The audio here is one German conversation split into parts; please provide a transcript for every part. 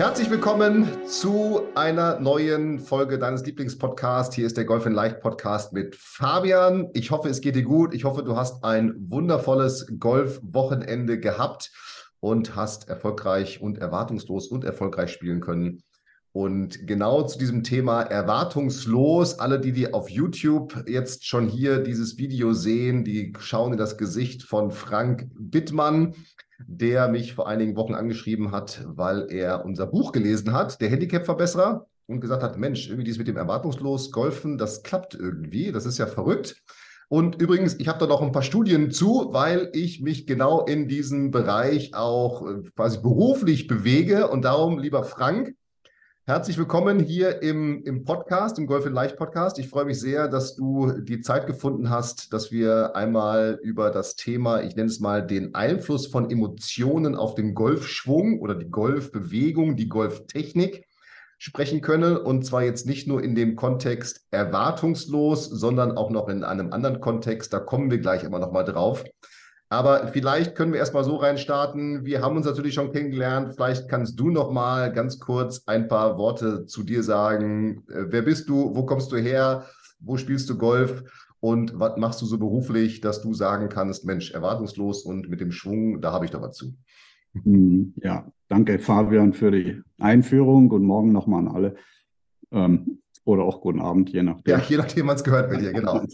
Herzlich willkommen zu einer neuen Folge deines Lieblingspodcasts. Hier ist der Golf in Leicht Podcast mit Fabian. Ich hoffe, es geht dir gut. Ich hoffe, du hast ein wundervolles Golfwochenende gehabt und hast erfolgreich und erwartungslos und erfolgreich spielen können. Und genau zu diesem Thema erwartungslos, alle, die, die auf YouTube jetzt schon hier dieses Video sehen, die schauen in das Gesicht von Frank Bittmann der mich vor einigen Wochen angeschrieben hat, weil er unser Buch gelesen hat, der Handicap-Verbesserer, und gesagt hat, Mensch, irgendwie dies mit dem erwartungslos Golfen, das klappt irgendwie, das ist ja verrückt. Und übrigens, ich habe da noch ein paar Studien zu, weil ich mich genau in diesem Bereich auch äh, quasi beruflich bewege. Und darum, lieber Frank, Herzlich willkommen hier im, im Podcast, im Golf in Leicht Podcast. Ich freue mich sehr, dass du die Zeit gefunden hast, dass wir einmal über das Thema, ich nenne es mal, den Einfluss von Emotionen auf den Golfschwung oder die Golfbewegung, die Golftechnik sprechen können. Und zwar jetzt nicht nur in dem Kontext erwartungslos, sondern auch noch in einem anderen Kontext. Da kommen wir gleich immer noch mal drauf. Aber vielleicht können wir erstmal so reinstarten. Wir haben uns natürlich schon kennengelernt. Vielleicht kannst du noch mal ganz kurz ein paar Worte zu dir sagen. Äh, wer bist du? Wo kommst du her? Wo spielst du Golf? Und was machst du so beruflich, dass du sagen kannst, Mensch, erwartungslos und mit dem Schwung, da habe ich doch was zu. Hm, ja, danke Fabian für die Einführung. Guten Morgen nochmal an alle. Ähm, oder auch guten Abend, je nachdem. Ja, je nachdem, wann es gehört wird hier, genau.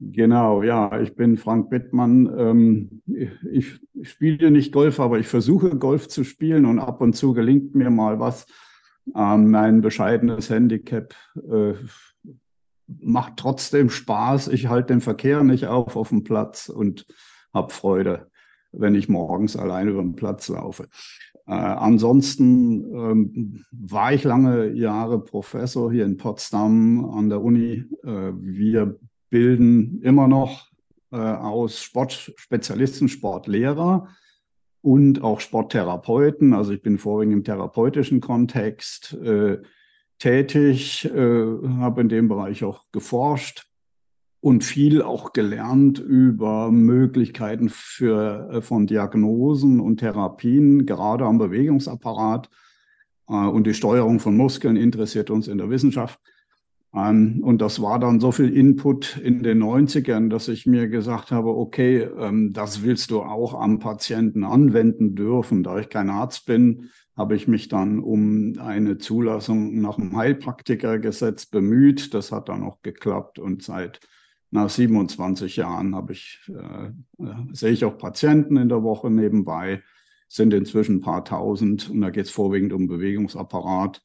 Genau, ja, ich bin Frank Bittmann. Ähm, ich, spiele nicht Golf, aber ich versuche Golf zu spielen und ab und zu gelingt mir mal was. Ähm, mein bescheidenes Handicap äh, macht trotzdem Spaß. Ich halte den Verkehr nicht auf auf dem Platz und habe Freude, wenn ich morgens allein über den Platz laufe. Äh, ansonsten ähm, war ich lange Jahre Professor hier in Potsdam an der Uni. Äh, wir bilden immer noch äh, aus Sportspezialisten, Sportlehrer und auch Sporttherapeuten. Also ich bin vorwiegend im therapeutischen Kontext äh, tätig, äh, habe in dem Bereich auch geforscht und viel auch gelernt über Möglichkeiten für, äh, von Diagnosen und Therapien, gerade am Bewegungsapparat. Äh, und die Steuerung von Muskeln interessiert uns in der Wissenschaft. Ähm, und das war dann so viel Input in den 90ern, dass ich mir gesagt habe, okay, ähm, das willst du auch am Patienten anwenden dürfen. Da ich kein Arzt bin, habe ich mich dann um eine Zulassung nach dem Heilpraktikergesetz bemüht. Das hat dann auch geklappt und seit nach 27 Jahren habe ich, äh, äh, sehe ich auch Patienten in der Woche nebenbei, sind inzwischen ein paar tausend und da geht es vorwiegend um Bewegungsapparat.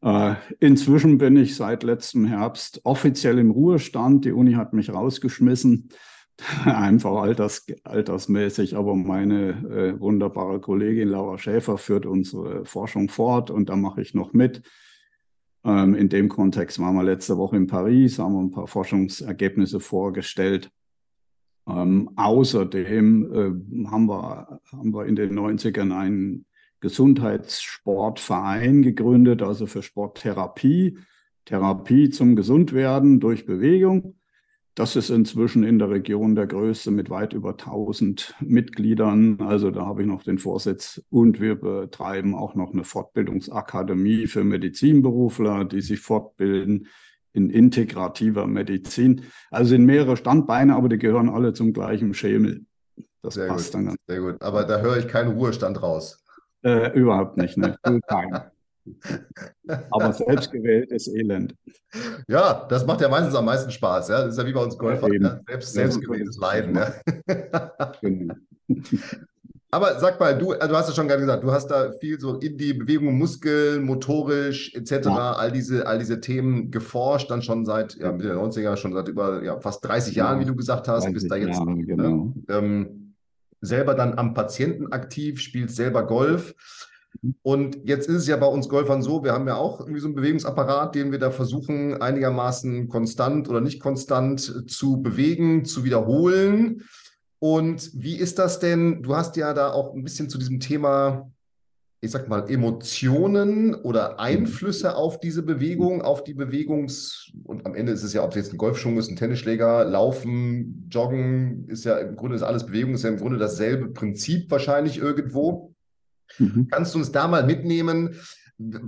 Äh, inzwischen bin ich seit letztem Herbst offiziell im Ruhestand. Die Uni hat mich rausgeschmissen, einfach alters, altersmäßig. Aber meine äh, wunderbare Kollegin Laura Schäfer führt unsere Forschung fort und da mache ich noch mit. Ähm, in dem Kontext waren wir letzte Woche in Paris, haben wir ein paar Forschungsergebnisse vorgestellt. Ähm, außerdem äh, haben, wir, haben wir in den 90ern einen Gesundheitssportverein gegründet, also für Sporttherapie, Therapie zum Gesundwerden durch Bewegung. Das ist inzwischen in der Region der größte mit weit über 1000 Mitgliedern. Also da habe ich noch den Vorsitz und wir betreiben auch noch eine Fortbildungsakademie für Medizinberufler, die sich fortbilden in integrativer Medizin. Also sind mehrere Standbeine, aber die gehören alle zum gleichen Schemel. Das sehr passt gut, dann ganz Sehr gut. Aber da höre ich keinen Ruhestand raus. Äh, überhaupt nicht, ne? Aber selbstgewähltes Elend. Ja, das macht ja meistens am meisten Spaß. Ja? Das ist ja wie bei uns Golfer. Ja, Selbst, selbstgewähltes Leiden. Ja? Genau. Aber sag mal, du, du hast ja schon gerade gesagt, du hast da viel so in die Bewegung, Muskeln, motorisch etc., ja. all, diese, all diese Themen geforscht, dann schon seit ja, Mitte der 90er, schon seit über ja, fast 30 Jahren, wie du gesagt hast, bis da jetzt. Jahre, genau. Ähm, selber dann am Patienten aktiv, spielst selber Golf. Und jetzt ist es ja bei uns Golfern so, wir haben ja auch irgendwie so einen Bewegungsapparat, den wir da versuchen, einigermaßen konstant oder nicht konstant zu bewegen, zu wiederholen. Und wie ist das denn? Du hast ja da auch ein bisschen zu diesem Thema, ich sag mal, Emotionen oder Einflüsse auf diese Bewegung, auf die Bewegungs- und am Ende ist es ja, ob es jetzt ein Golfschwung ist, ein Tennisschläger, Laufen, Joggen, ist ja im Grunde ist alles Bewegung, ist ja im Grunde dasselbe Prinzip wahrscheinlich irgendwo. Mhm. Kannst du uns da mal mitnehmen?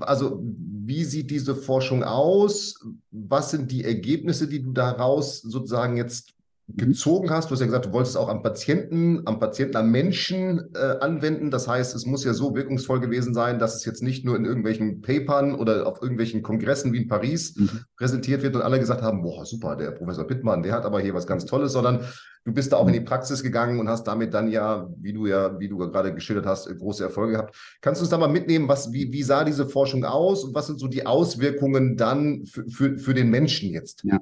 Also, wie sieht diese Forschung aus? Was sind die Ergebnisse, die du daraus sozusagen jetzt. Gezogen hast. Du hast ja gesagt, du wolltest es auch am Patienten, am Patienten, am Menschen äh, anwenden. Das heißt, es muss ja so wirkungsvoll gewesen sein, dass es jetzt nicht nur in irgendwelchen Papern oder auf irgendwelchen Kongressen wie in Paris mhm. präsentiert wird und alle gesagt haben, boah, super, der Professor Pittmann, der hat aber hier was ganz Tolles, sondern du bist da auch in die Praxis gegangen und hast damit dann ja, wie du ja, wie du gerade geschildert hast, große Erfolge gehabt. Kannst du uns da mal mitnehmen, was, wie, wie sah diese Forschung aus und was sind so die Auswirkungen dann für, für, für den Menschen jetzt? Ja.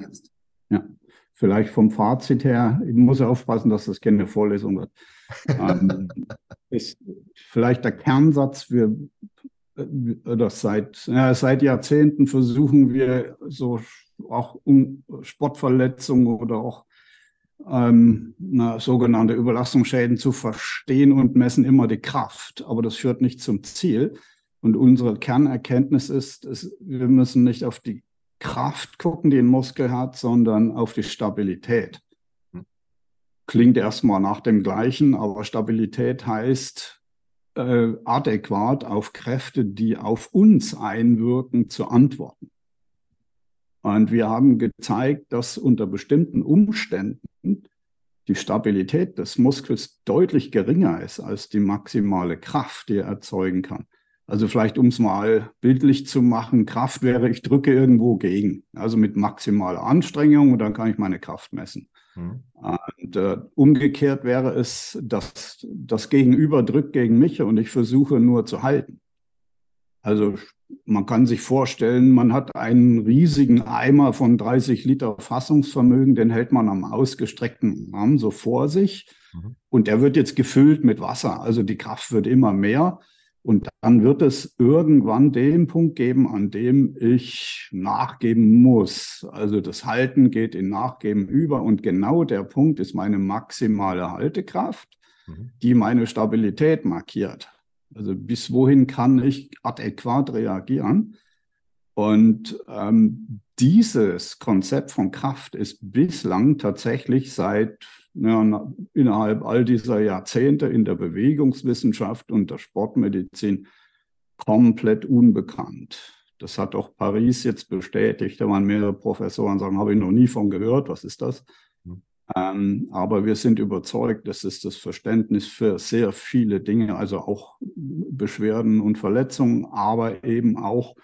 ja vielleicht vom Fazit her, ich muss aufpassen, dass das keine Vorlesung wird, ähm, ist vielleicht der Kernsatz, wir das seit, ja, seit Jahrzehnten versuchen wir so auch um Sportverletzungen oder auch ähm, na, sogenannte Überlastungsschäden zu verstehen und messen immer die Kraft. Aber das führt nicht zum Ziel. Und unsere Kernerkenntnis ist, ist wir müssen nicht auf die Kraft gucken, die ein Muskel hat, sondern auf die Stabilität. Hm. Klingt erstmal nach dem gleichen, aber Stabilität heißt äh, adäquat auf Kräfte, die auf uns einwirken, zu antworten. Und wir haben gezeigt, dass unter bestimmten Umständen die Stabilität des Muskels deutlich geringer ist als die maximale Kraft, die er erzeugen kann. Also vielleicht, um es mal bildlich zu machen, Kraft wäre, ich drücke irgendwo gegen, also mit maximaler Anstrengung und dann kann ich meine Kraft messen. Mhm. Und äh, umgekehrt wäre es, dass das Gegenüber drückt gegen mich und ich versuche nur zu halten. Also man kann sich vorstellen, man hat einen riesigen Eimer von 30 Liter Fassungsvermögen, den hält man am ausgestreckten Arm so vor sich mhm. und der wird jetzt gefüllt mit Wasser. Also die Kraft wird immer mehr. Dann wird es irgendwann den Punkt geben, an dem ich nachgeben muss. Also das Halten geht in Nachgeben über und genau der Punkt ist meine maximale Haltekraft, mhm. die meine Stabilität markiert. Also bis wohin kann ich adäquat reagieren? Und ähm, dieses Konzept von Kraft ist bislang tatsächlich seit ja, innerhalb all dieser Jahrzehnte in der Bewegungswissenschaft und der Sportmedizin komplett unbekannt. Das hat auch Paris jetzt bestätigt. Da waren mehrere Professoren, sagen, habe ich noch nie von gehört, was ist das? Mhm. Ähm, aber wir sind überzeugt, das ist das Verständnis für sehr viele Dinge, also auch Beschwerden und Verletzungen, aber eben auch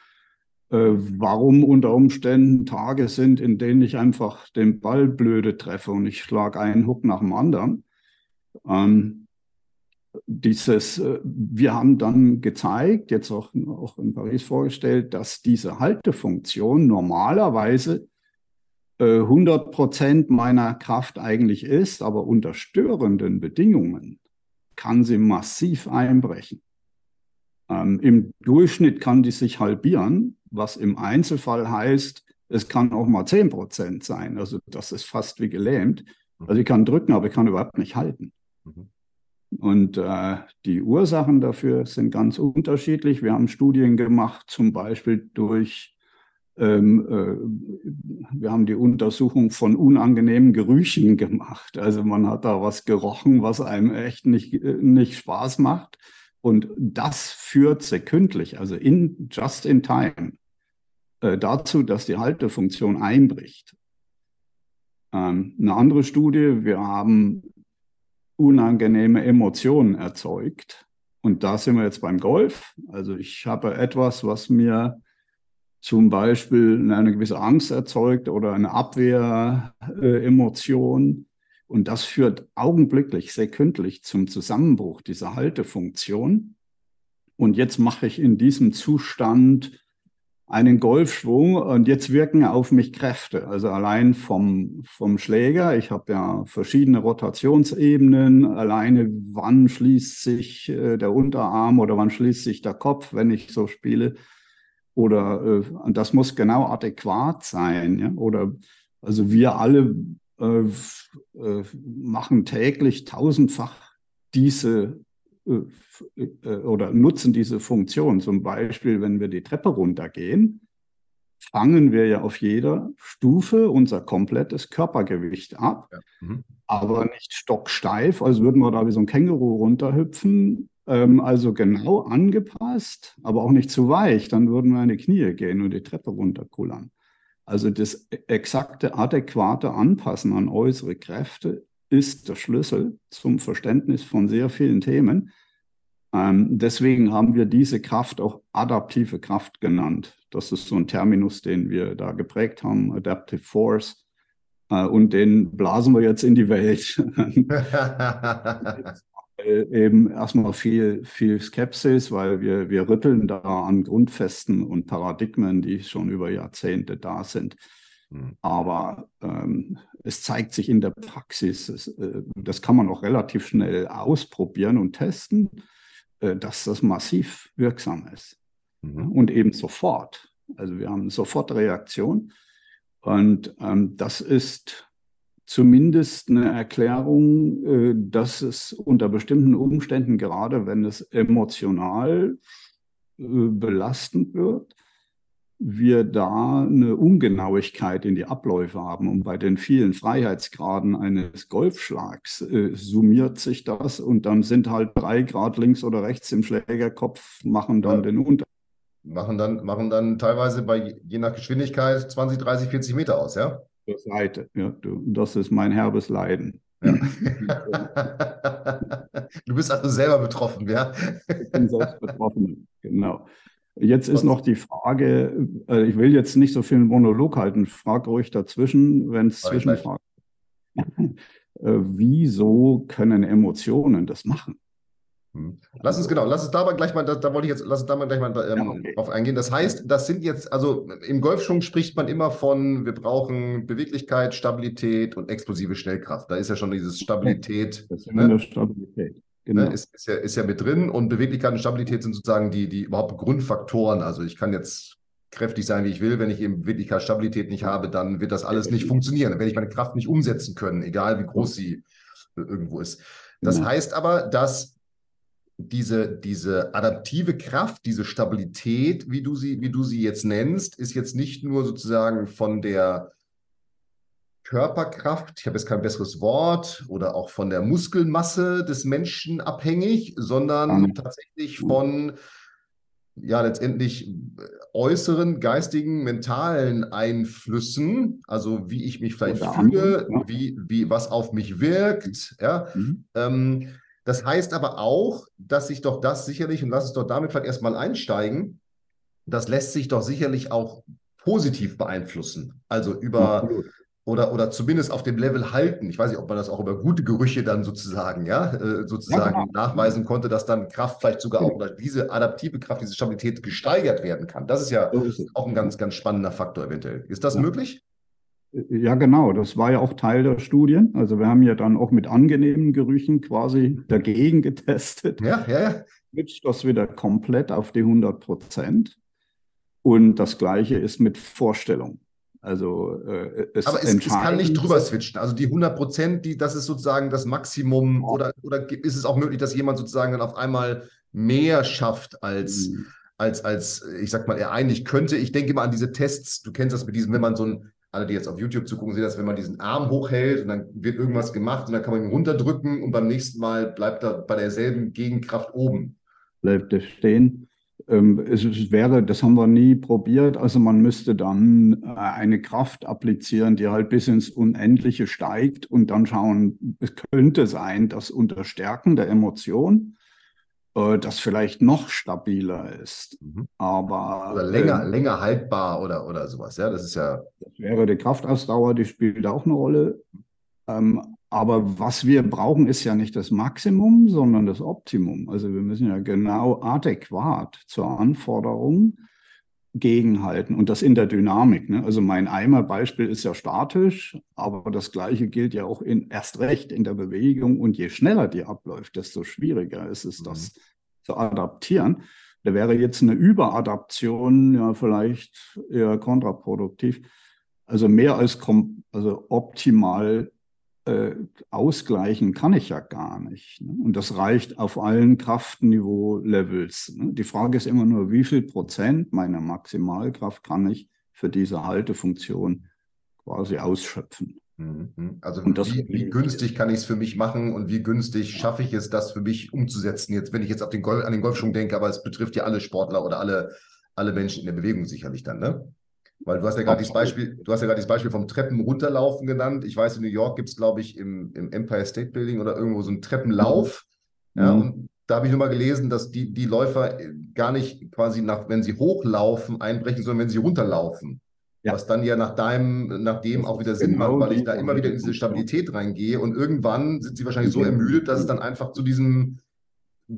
warum unter Umständen Tage sind, in denen ich einfach den Ball blöde treffe und ich schlage einen Hook nach dem anderen. Ähm, dieses, äh, wir haben dann gezeigt, jetzt auch, auch in Paris vorgestellt, dass diese Haltefunktion normalerweise äh, 100 Prozent meiner Kraft eigentlich ist, aber unter störenden Bedingungen kann sie massiv einbrechen. Ähm, Im Durchschnitt kann die sich halbieren, was im Einzelfall heißt, es kann auch mal 10 Prozent sein. Also das ist fast wie gelähmt. Also ich kann drücken, aber ich kann überhaupt nicht halten. Mhm. Und äh, die Ursachen dafür sind ganz unterschiedlich. Wir haben Studien gemacht, zum Beispiel durch, ähm, äh, wir haben die Untersuchung von unangenehmen Gerüchen gemacht. Also man hat da was gerochen, was einem echt nicht, äh, nicht Spaß macht. Und das führt sekündlich, also in just in time, äh, dazu, dass die Haltefunktion einbricht. Ähm, eine andere Studie, wir haben unangenehme Emotionen erzeugt. Und da sind wir jetzt beim Golf. Also ich habe etwas, was mir zum Beispiel eine gewisse Angst erzeugt oder eine Abwehremotion. Und das führt augenblicklich, sekündlich zum Zusammenbruch dieser Haltefunktion. Und jetzt mache ich in diesem Zustand einen Golfschwung und jetzt wirken auf mich Kräfte. Also allein vom, vom Schläger. Ich habe ja verschiedene Rotationsebenen. Alleine wann schließt sich äh, der Unterarm oder wann schließt sich der Kopf, wenn ich so spiele. Oder äh, das muss genau adäquat sein. Ja? Oder also wir alle äh, äh machen täglich tausendfach diese äh, äh, oder nutzen diese Funktion. Zum Beispiel, wenn wir die Treppe runtergehen, fangen wir ja auf jeder Stufe unser komplettes Körpergewicht ab, ja. mhm. aber nicht stocksteif, als würden wir da wie so ein Känguru runterhüpfen. Ähm, also genau angepasst, aber auch nicht zu weich. Dann würden wir in die Knie gehen und die Treppe runterkullern. Also das exakte, adäquate Anpassen an äußere Kräfte ist der Schlüssel zum Verständnis von sehr vielen Themen. Ähm, deswegen haben wir diese Kraft auch adaptive Kraft genannt. Das ist so ein Terminus, den wir da geprägt haben, Adaptive Force. Äh, und den blasen wir jetzt in die Welt. Äh, eben erstmal viel, viel Skepsis, weil wir, wir rütteln da an Grundfesten und Paradigmen, die schon über Jahrzehnte da sind. Hm. Aber ähm, es zeigt sich in der Praxis, es, äh, das kann man auch relativ schnell ausprobieren und testen, äh, dass das massiv wirksam ist. Mhm. Und eben sofort. Also wir haben eine Sofortreaktion. Und ähm, das ist zumindest eine Erklärung, äh, dass es unter bestimmten Umständen, gerade wenn es emotional äh, belastend wird, wir da eine Ungenauigkeit in die Abläufe haben. Und bei den vielen Freiheitsgraden eines Golfschlags äh, summiert sich das und dann sind halt drei Grad links oder rechts im Schlägerkopf, machen dann ja. den Unterschied. Machen dann, machen dann teilweise bei je nach Geschwindigkeit 20, 30, 40 Meter aus, ja? Der Seite, ja. Du, das ist mein herbes Leiden. Ja. du bist also selber betroffen, ja? Ich bin selbst betroffen, genau. Jetzt ist noch die Frage, äh, ich will jetzt nicht so viel Monolog halten, frage ruhig dazwischen, wenn es Zwischenfragen äh, Wieso können Emotionen das machen? Hm. Lass uns genau, lass uns da mal gleich mal, da, da wollte ich jetzt, lass uns da mal gleich mal ähm, ja, okay. drauf eingehen. Das heißt, das sind jetzt, also im Golfschwung spricht man immer von, wir brauchen Beweglichkeit, Stabilität und explosive Schnellkraft. Da ist ja schon dieses Stabilität. Das ist ne? Stabilität. Genau. Ne, ist, ist, ja, ist ja mit drin und Beweglichkeit und Stabilität sind sozusagen die, die überhaupt Grundfaktoren. Also ich kann jetzt kräftig sein, wie ich will. Wenn ich eben Beweglichkeit, Stabilität nicht habe, dann wird das alles nicht funktionieren. Dann werde ich meine Kraft nicht umsetzen können, egal wie groß sie irgendwo ist. Das ja. heißt aber, dass diese, diese adaptive Kraft, diese Stabilität, wie du sie, wie du sie jetzt nennst, ist jetzt nicht nur sozusagen von der Körperkraft, ich habe jetzt kein besseres Wort, oder auch von der Muskelmasse des Menschen abhängig, sondern mhm. tatsächlich von ja letztendlich äußeren, geistigen, mentalen Einflüssen, also wie ich mich vielleicht fühle, wie, wie was auf mich wirkt. Ja. Mhm. Ähm, das heißt aber auch, dass sich doch das sicherlich, und lass uns doch damit vielleicht erstmal einsteigen, das lässt sich doch sicherlich auch positiv beeinflussen. Also über, oder, oder zumindest auf dem Level halten. Ich weiß nicht, ob man das auch über gute Gerüche dann sozusagen, ja, äh, sozusagen ja, genau. nachweisen konnte, dass dann Kraft vielleicht sogar auch, diese adaptive Kraft, diese Stabilität gesteigert werden kann. Das ist ja auch ein ganz, ganz spannender Faktor eventuell. Ist das ja. möglich? Ja, genau. Das war ja auch Teil der Studien. Also wir haben ja dann auch mit angenehmen Gerüchen quasi dagegen getestet. Ja, ja, ja. Switcht das wieder komplett auf die 100 Prozent. Und das Gleiche ist mit Vorstellung. Also äh, es Aber es, es, kann nicht drüber switchen. Also die 100 Prozent, die, das ist sozusagen das Maximum. Ja. Oder, oder ist es auch möglich, dass jemand sozusagen dann auf einmal mehr schafft als, mhm. als, als, ich sag mal, er eigentlich könnte? Ich denke mal an diese Tests. Du kennst das mit diesem, wenn man so ein, alle, die jetzt auf YouTube zugucken, sehen das, wenn man diesen Arm hochhält und dann wird irgendwas gemacht und dann kann man ihn runterdrücken und beim nächsten Mal bleibt er bei derselben Gegenkraft oben. Bleibt er stehen. Ähm, es wäre, das haben wir nie probiert, also man müsste dann äh, eine Kraft applizieren, die halt bis ins Unendliche steigt und dann schauen, es könnte sein, dass unter Stärken der Emotion äh, das vielleicht noch stabiler ist. Mhm. Aber oder länger, äh, länger haltbar oder, oder sowas, ja, das ist ja. Das wäre die Kraftausdauer, die spielt auch eine Rolle. Ähm, aber was wir brauchen, ist ja nicht das Maximum, sondern das Optimum. Also wir müssen ja genau adäquat zur Anforderung gegenhalten und das in der Dynamik. Ne? Also mein Eimerbeispiel ist ja statisch, aber das Gleiche gilt ja auch in, erst recht in der Bewegung und je schneller die abläuft, desto schwieriger ist es, das mhm. zu adaptieren. Da wäre jetzt eine Überadaption ja vielleicht eher kontraproduktiv. Also mehr als also optimal äh, ausgleichen kann ich ja gar nicht. Ne? Und das reicht auf allen Kraftniveau-Levels. Ne? Die Frage ist immer nur, wie viel Prozent meiner Maximalkraft kann ich für diese Haltefunktion quasi ausschöpfen. Mhm. Also wie, wie, günstig kann ich es für mich machen und wie günstig schaffe ich es, das für mich umzusetzen? Jetzt, wenn ich jetzt auf den Golf, an den Golfschwung denke, aber es betrifft ja alle Sportler oder alle, alle Menschen in der Bewegung sicherlich dann, ne? Weil du hast ja gerade dieses Beispiel, du hast ja gerade das Beispiel vom Treppen runterlaufen genannt. Ich weiß, in New York gibt es, glaube ich, im, im, Empire State Building oder irgendwo so einen Treppenlauf. Mhm. Ja, und da habe ich nur mal gelesen, dass die, die Läufer gar nicht quasi nach, wenn sie hochlaufen, einbrechen, sondern wenn sie runterlaufen. Ja. Was dann ja nach deinem, nach dem auch wieder Sinn genau macht, weil ich da immer wieder in diese Stabilität reingehe und irgendwann sind sie wahrscheinlich so ermüdet, dass es dann einfach zu diesem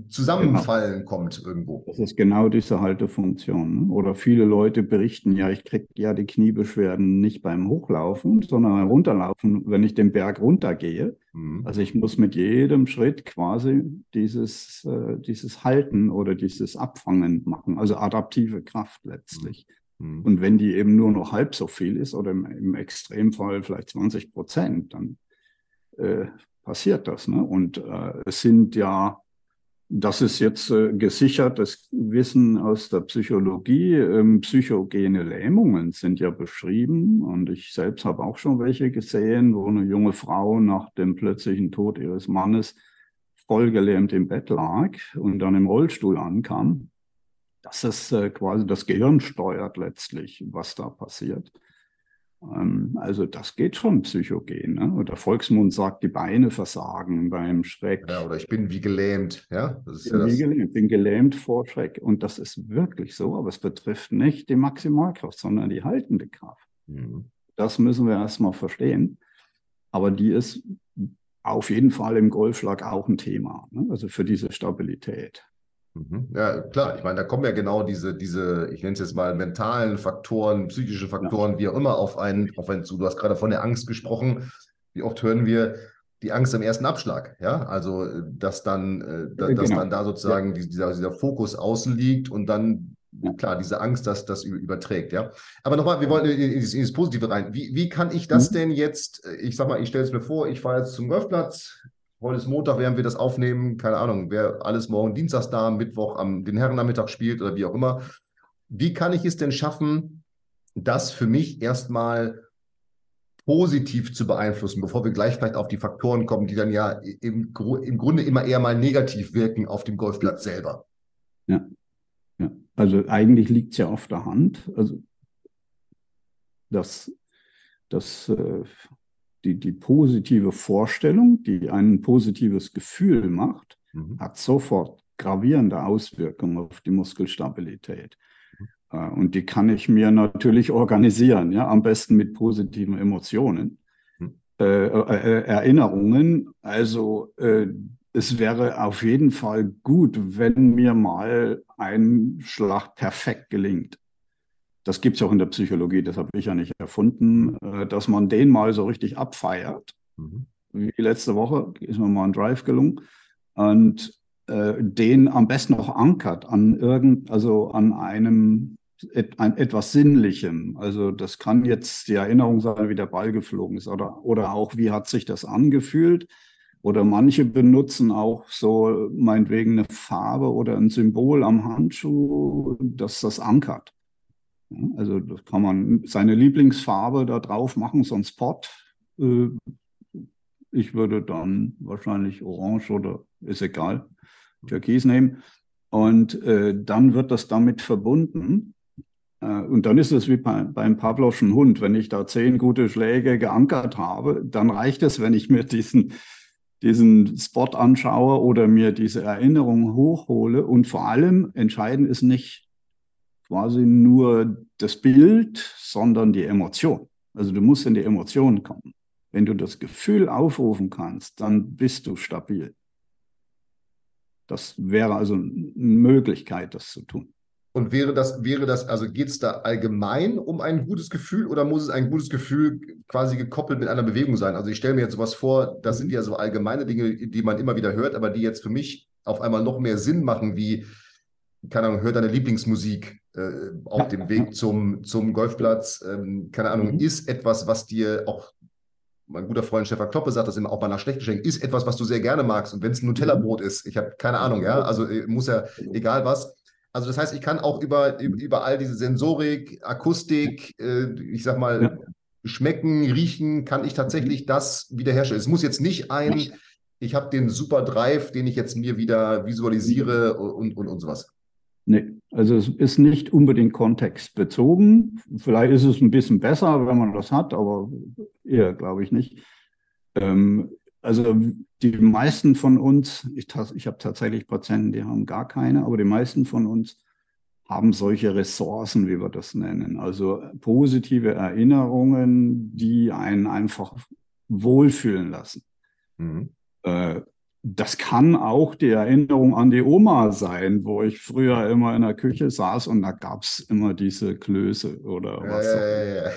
Zusammenfallen genau. kommt irgendwo. Das ist genau diese Haltefunktion. Ne? Oder viele Leute berichten, ja, ich kriege ja die Kniebeschwerden nicht beim Hochlaufen, sondern beim Runterlaufen, wenn ich den Berg runtergehe. Mhm. Also ich muss mit jedem Schritt quasi dieses, äh, dieses Halten oder dieses Abfangen machen, also adaptive Kraft letztlich. Mhm. mhm. Und wenn die eben nur noch halb so viel ist oder im, im Extremfall vielleicht 20 Prozent, dann äh, passiert das. Ne? Und äh, es sind ja das ist jetzt äh, gesichertes Wissen aus der Psychologie. Ähm, psychogene Lähmungen sind ja beschrieben und ich selbst habe auch schon welche gesehen, wo eine junge Frau nach dem plötzlichen Tod ihres Mannes vollgelähmt im Bett lag und dann im Rollstuhl ankam. Das ist äh, quasi das Gehirn steuert letztlich, was da passiert. Ähm, also das geht schon psychogen. Ne? Der Volksmund sagt, die Beine versagen beim Schreck. Ja, oder ich bin wie gelähmt. Ja, das ist ich bin, ja das. Gelähmt, bin gelähmt vor Schreck. Und das ist wirklich so, aber es betrifft nicht die Maximalkraft, sondern die haltende Kraft. Mhm. Das müssen wir erstmal verstehen. Aber die ist auf jeden Fall im Golfschlag auch ein Thema, ne? also für diese Stabilität. Mhm. Ja, klar. Ich meine, da kommen ja genau diese, diese, ich nenne es jetzt mal mentalen Faktoren, psychische Faktoren, ja. wie auch immer, auf einen, auf einen zu. Du hast gerade von der Angst gesprochen. Wie oft hören wir die Angst am ersten Abschlag? Ja, also, dass dann, äh, da, dass genau. dann da sozusagen ja. dieser, dieser Fokus außen liegt und dann klar, diese Angst, dass das überträgt, ja. Aber nochmal, wir wollen in, das Positive rein. Wie, wie kann ich das mhm. denn jetzt, äh, ich sag mal, ich stelle es mir vor, ich fahre jetzt zum Golfplatz, Heute ist Montag, während wir das aufnehmen. Keine Ahnung, wer alles morgen Dienstags da, Mittwoch am den Herrennachmittag spielt oder wie auch immer. Wie kann ich es denn schaffen, das für mich erstmal positiv zu beeinflussen, bevor wir gleich vielleicht auf die Faktoren kommen, die dann ja im, im Grunde immer eher mal negativ wirken auf dem Golfplatz selber? Ja, ja. also eigentlich liegt es ja auf der Hand. Also das, das äh, die, die positive Vorstellung, die ein positives Gefühl macht, mhm. hat sofort gravierende Auswirkungen auf die Muskelstabilität. Mhm. Äh, und die kann ich mir natürlich organisieren, ja, am besten mit positiven Emotionen, mhm. äh, äh, Erinnerungen. Also äh, es wäre auf jeden Fall gut, wenn mir mal ein Schlag perfekt gelingt das gibt es auch in der Psychologie, das habe ich ja nicht erfunden, äh, dass man den mal so richtig abfeiert. Mhm. Wie letzte Woche ist mir mal ein Drive gelungen und äh, den am besten auch ankert an irgend, also an einem et, ein, etwas Sinnlichem. Also das kann jetzt die Erinnerung sein, wie der Ball geflogen ist oder, oder auch, wie hat sich das angefühlt. Oder manche benutzen auch so meinetwegen eine Farbe oder ein Symbol am Handschuh, dass das ankert. Also das kann man seine Lieblingsfarbe da drauf machen, so ein Spot. Äh, ich würde dann wahrscheinlich Orange oder ist egal, Türkis nehmen. Und äh, dann wird das damit verbunden. Äh, und dann ist es wie bei, beim Pavlovschen Hund. Wenn ich da zehn gute Schläge geankert habe, dann reicht es, wenn ich mir diesen, diesen Spot anschaue oder mir diese Erinnerung hochhole. Und vor allem entscheidend ist nicht, quasi nur das Bild, sondern die Emotion. Also du musst in die Emotion kommen. Wenn du das Gefühl aufrufen kannst, dann bist du stabil. Das wäre also eine Möglichkeit, das zu tun. Und wäre das, wäre das, also geht es da allgemein um ein gutes Gefühl oder muss es ein gutes Gefühl quasi gekoppelt mit einer Bewegung sein? Also ich stelle mir jetzt sowas vor, das sind ja so allgemeine Dinge, die man immer wieder hört, aber die jetzt für mich auf einmal noch mehr Sinn machen, wie, keine Ahnung, hör deine Lieblingsmusik äh, auf ja. dem Weg zum, zum Golfplatz, ähm, keine Ahnung, mhm. ist etwas, was dir auch mein guter Freund Stefan Kloppe sagt das immer auch bei einer schlechten Geschenk, ist etwas, was du sehr gerne magst. Und wenn es ein Nutella-Brot ist, ich habe keine Ahnung, ja, also äh, muss ja, egal was, also das heißt, ich kann auch über, über all diese Sensorik, Akustik, äh, ich sag mal, ja. schmecken, riechen, kann ich tatsächlich das wiederherstellen. Es muss jetzt nicht ein, ich habe den super Drive, den ich jetzt mir wieder visualisiere und, und, und sowas. Nee, also es ist nicht unbedingt kontextbezogen. Vielleicht ist es ein bisschen besser, wenn man das hat, aber eher glaube ich nicht. Ähm, also die meisten von uns, ich, ich habe tatsächlich Patienten, die haben gar keine, aber die meisten von uns haben solche Ressourcen, wie wir das nennen. Also positive Erinnerungen, die einen einfach wohlfühlen lassen. Mhm. Äh, das kann auch die Erinnerung an die Oma sein, wo ich früher immer in der Küche saß und da gab es immer diese Klöße oder was. Äh,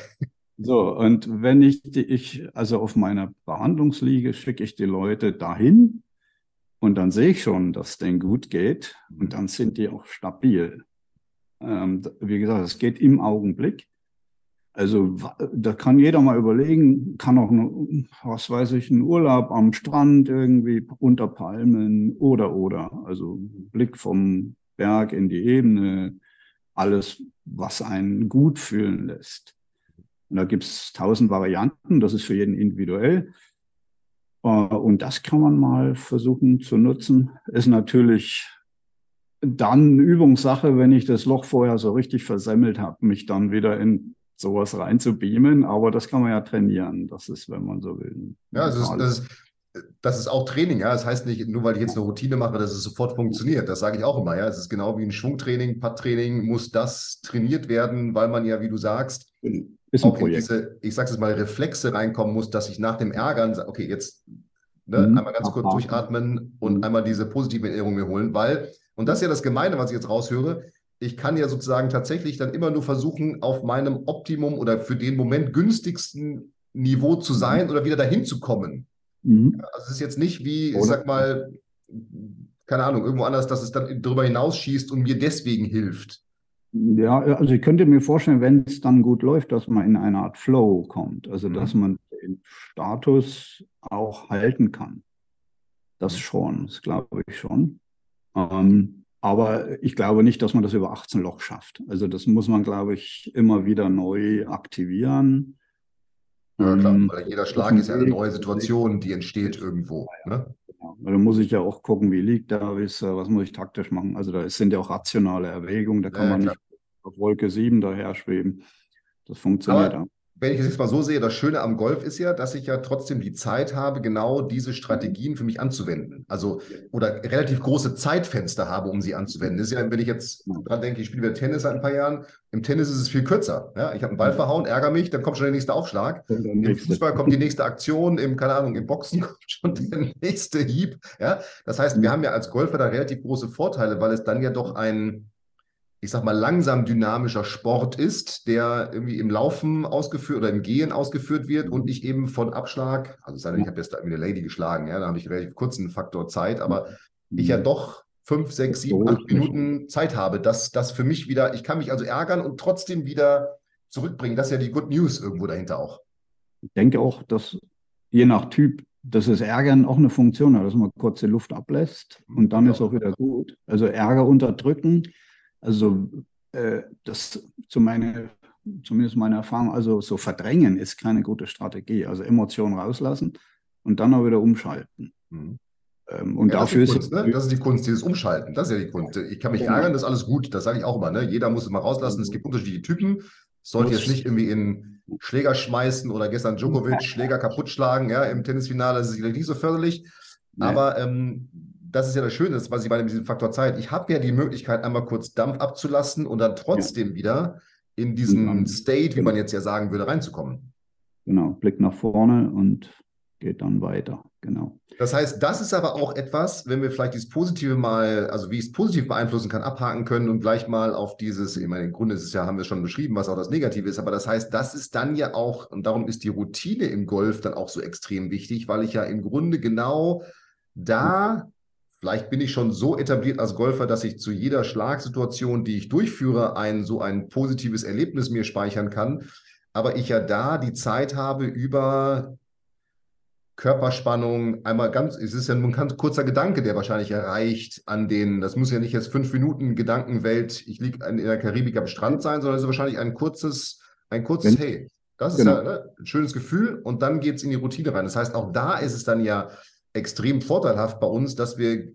so, und wenn ich, die, ich also auf meiner Behandlungsliege schicke ich die Leute dahin und dann sehe ich schon, dass es denen gut geht und dann sind die auch stabil. Ähm, wie gesagt, es geht im Augenblick. Also da kann jeder mal überlegen, kann auch, was weiß ich, ein Urlaub am Strand irgendwie unter Palmen oder oder. Also Blick vom Berg in die Ebene, alles, was einen gut fühlen lässt. Und da gibt es tausend Varianten, das ist für jeden individuell. Äh, und das kann man mal versuchen zu nutzen. Ist natürlich dann Übungssache, wenn ich das Loch vorher so richtig versemmelt habe, mich dann wieder in sowas reinzubeamen. Aber das kann man ja trainieren. Das ist, wenn man so will. Ja, das ist, das ist, das ist auch Training. Ja, das heißt nicht, nur weil ich jetzt eine Routine mache, dass es sofort funktioniert. Das sage ich auch immer. Ja, es ist genau wie ein Schwungtraining, Patttraining muss das trainiert werden, weil man ja, wie du sagst, ist auch in diese, ich sage es mal, Reflexe reinkommen muss, dass ich nach dem Ärgern sage, okay, jetzt ne, mhm. einmal ganz kurz durchatmen und mhm. einmal diese positive Erinnerung mir holen, weil, und das ist ja das Gemeine, was ich jetzt raushöre, ich kann ja sozusagen tatsächlich dann immer nur versuchen, auf meinem Optimum oder für den Moment günstigsten Niveau zu sein mhm. oder wieder dahin zu kommen. Mhm. Also es ist jetzt nicht wie, ich sag mal, keine Ahnung, irgendwo anders, dass es dann darüber hinausschießt und mir deswegen hilft. Ja, also ich könnte mir vorstellen, wenn es dann gut läuft, dass man in eine Art Flow kommt, also mhm. dass man den Status auch halten kann. Das schon, das glaube ich schon. Ähm, aber ich glaube nicht, dass man das über 18 Loch schafft. Also das muss man, glaube ich, immer wieder neu aktivieren. Ja, klar, ähm, weil jeder Schlag ist ja eine neue Situation, die entsteht irgendwo. Ne? Ja, da muss ich ja auch gucken, wie liegt da, was muss ich taktisch machen. Also da sind ja auch rationale Erwägungen, da kann ja, man klar. nicht auf Wolke 7 daher schweben. Das funktioniert. Aber wenn ich es jetzt mal so sehe, das Schöne am Golf ist ja, dass ich ja trotzdem die Zeit habe, genau diese Strategien für mich anzuwenden. Also, oder relativ große Zeitfenster habe, um sie anzuwenden. Das ist ja, wenn ich jetzt dran denke, ich spiele wieder Tennis seit ein paar Jahren, im Tennis ist es viel kürzer. Ja? Ich habe einen Ball verhauen, ärgere mich, dann kommt schon der nächste Aufschlag. Im Fußball kommt die nächste Aktion, im, keine Ahnung, im Boxen kommt schon der nächste Hieb. Ja? Das heißt, wir haben ja als Golfer da relativ große Vorteile, weil es dann ja doch ein, ich sag mal, langsam dynamischer Sport ist, der irgendwie im Laufen ausgeführt oder im Gehen ausgeführt wird und nicht eben von Abschlag, also sei denn, ich habe jetzt da irgendwie eine Lady geschlagen, ja, da habe ich relativ kurzen Faktor Zeit, aber ich ja doch fünf, sechs, sieben, acht Minuten Zeit habe, dass das für mich wieder, ich kann mich also ärgern und trotzdem wieder zurückbringen. Das ist ja die Good News irgendwo dahinter auch. Ich denke auch, dass je nach Typ, dass das Ärgern auch eine Funktion hat, dass man kurz die Luft ablässt und dann ja. ist auch wieder gut. Also Ärger unterdrücken also äh, das zu meine, zumindest meine Erfahrung, also so verdrängen ist keine gute Strategie. Also Emotionen rauslassen und dann auch wieder umschalten. Mhm. Ähm, und ja, dafür das ist, Kunst, ne? das ist die Kunst, dieses Umschalten. Das ist ja die Kunst. Ich kann mich genau. ärgern, das ist alles gut. Das sage ich auch immer. Ne? Jeder muss es mal rauslassen. Es gibt unterschiedliche Typen. Sollte jetzt nicht irgendwie in Schläger schmeißen oder gestern Djokovic Schläger kaputt schlagen. Ja, im Tennisfinale das ist es nicht so förderlich. Nee. Aber ähm, das ist ja das Schöne, was ich meine mit diesem Faktor Zeit. Ich habe ja die Möglichkeit, einmal kurz Dampf abzulassen und dann trotzdem ja. wieder in diesen State, wie man jetzt ja sagen würde, reinzukommen. Genau, Blick nach vorne und geht dann weiter. Genau. Das heißt, das ist aber auch etwas, wenn wir vielleicht dieses Positive mal, also wie ich es positiv beeinflussen kann, abhaken können und gleich mal auf dieses, ich meine, im Grunde ist es ja, haben wir schon beschrieben, was auch das Negative ist, aber das heißt, das ist dann ja auch, und darum ist die Routine im Golf dann auch so extrem wichtig, weil ich ja im Grunde genau da Vielleicht bin ich schon so etabliert als Golfer, dass ich zu jeder Schlagsituation, die ich durchführe, ein so ein positives Erlebnis mir speichern kann. Aber ich ja da die Zeit habe, über Körperspannung, einmal ganz, es ist ja nur ein ganz kurzer Gedanke, der wahrscheinlich erreicht an den, das muss ja nicht jetzt fünf Minuten Gedankenwelt, ich liege in der Karibik am Strand sein, sondern es ist wahrscheinlich ein kurzes, ein kurzes, Wenn, hey, das ist genau. ja ne, ein schönes Gefühl und dann geht es in die Routine rein. Das heißt, auch da ist es dann ja extrem vorteilhaft bei uns, dass wir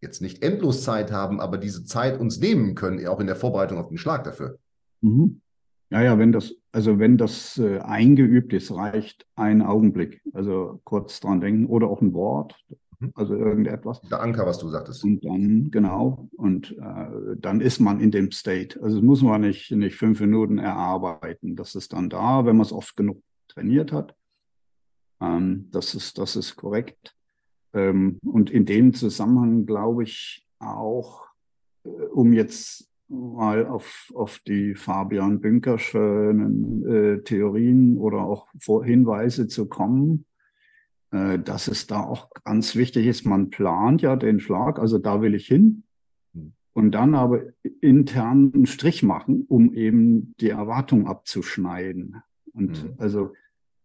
jetzt nicht endlos Zeit haben, aber diese Zeit uns nehmen können, auch in der Vorbereitung auf den Schlag dafür. Mhm. Ja, ja, wenn das, also wenn das äh, eingeübt ist, reicht ein Augenblick. Also kurz dran denken oder auch ein Wort, mhm. also irgendetwas. Der Anker, was du sagtest. Und dann, genau, und äh, dann ist man in dem State. Also das muss man nicht, nicht fünf Minuten erarbeiten. Das ist dann da, wenn man es oft genug trainiert hat. Ähm, das, ist, das ist korrekt. Ähm, und in dem Zusammenhang glaube ich auch, äh, um jetzt mal auf, auf die Fabian Bünkerschen äh, Theorien oder auch Hinweise zu kommen, äh, dass es da auch ganz wichtig ist, man plant ja den Schlag, also da will ich hin hm. und dann aber intern einen Strich machen, um eben die Erwartung abzuschneiden. Und mhm. also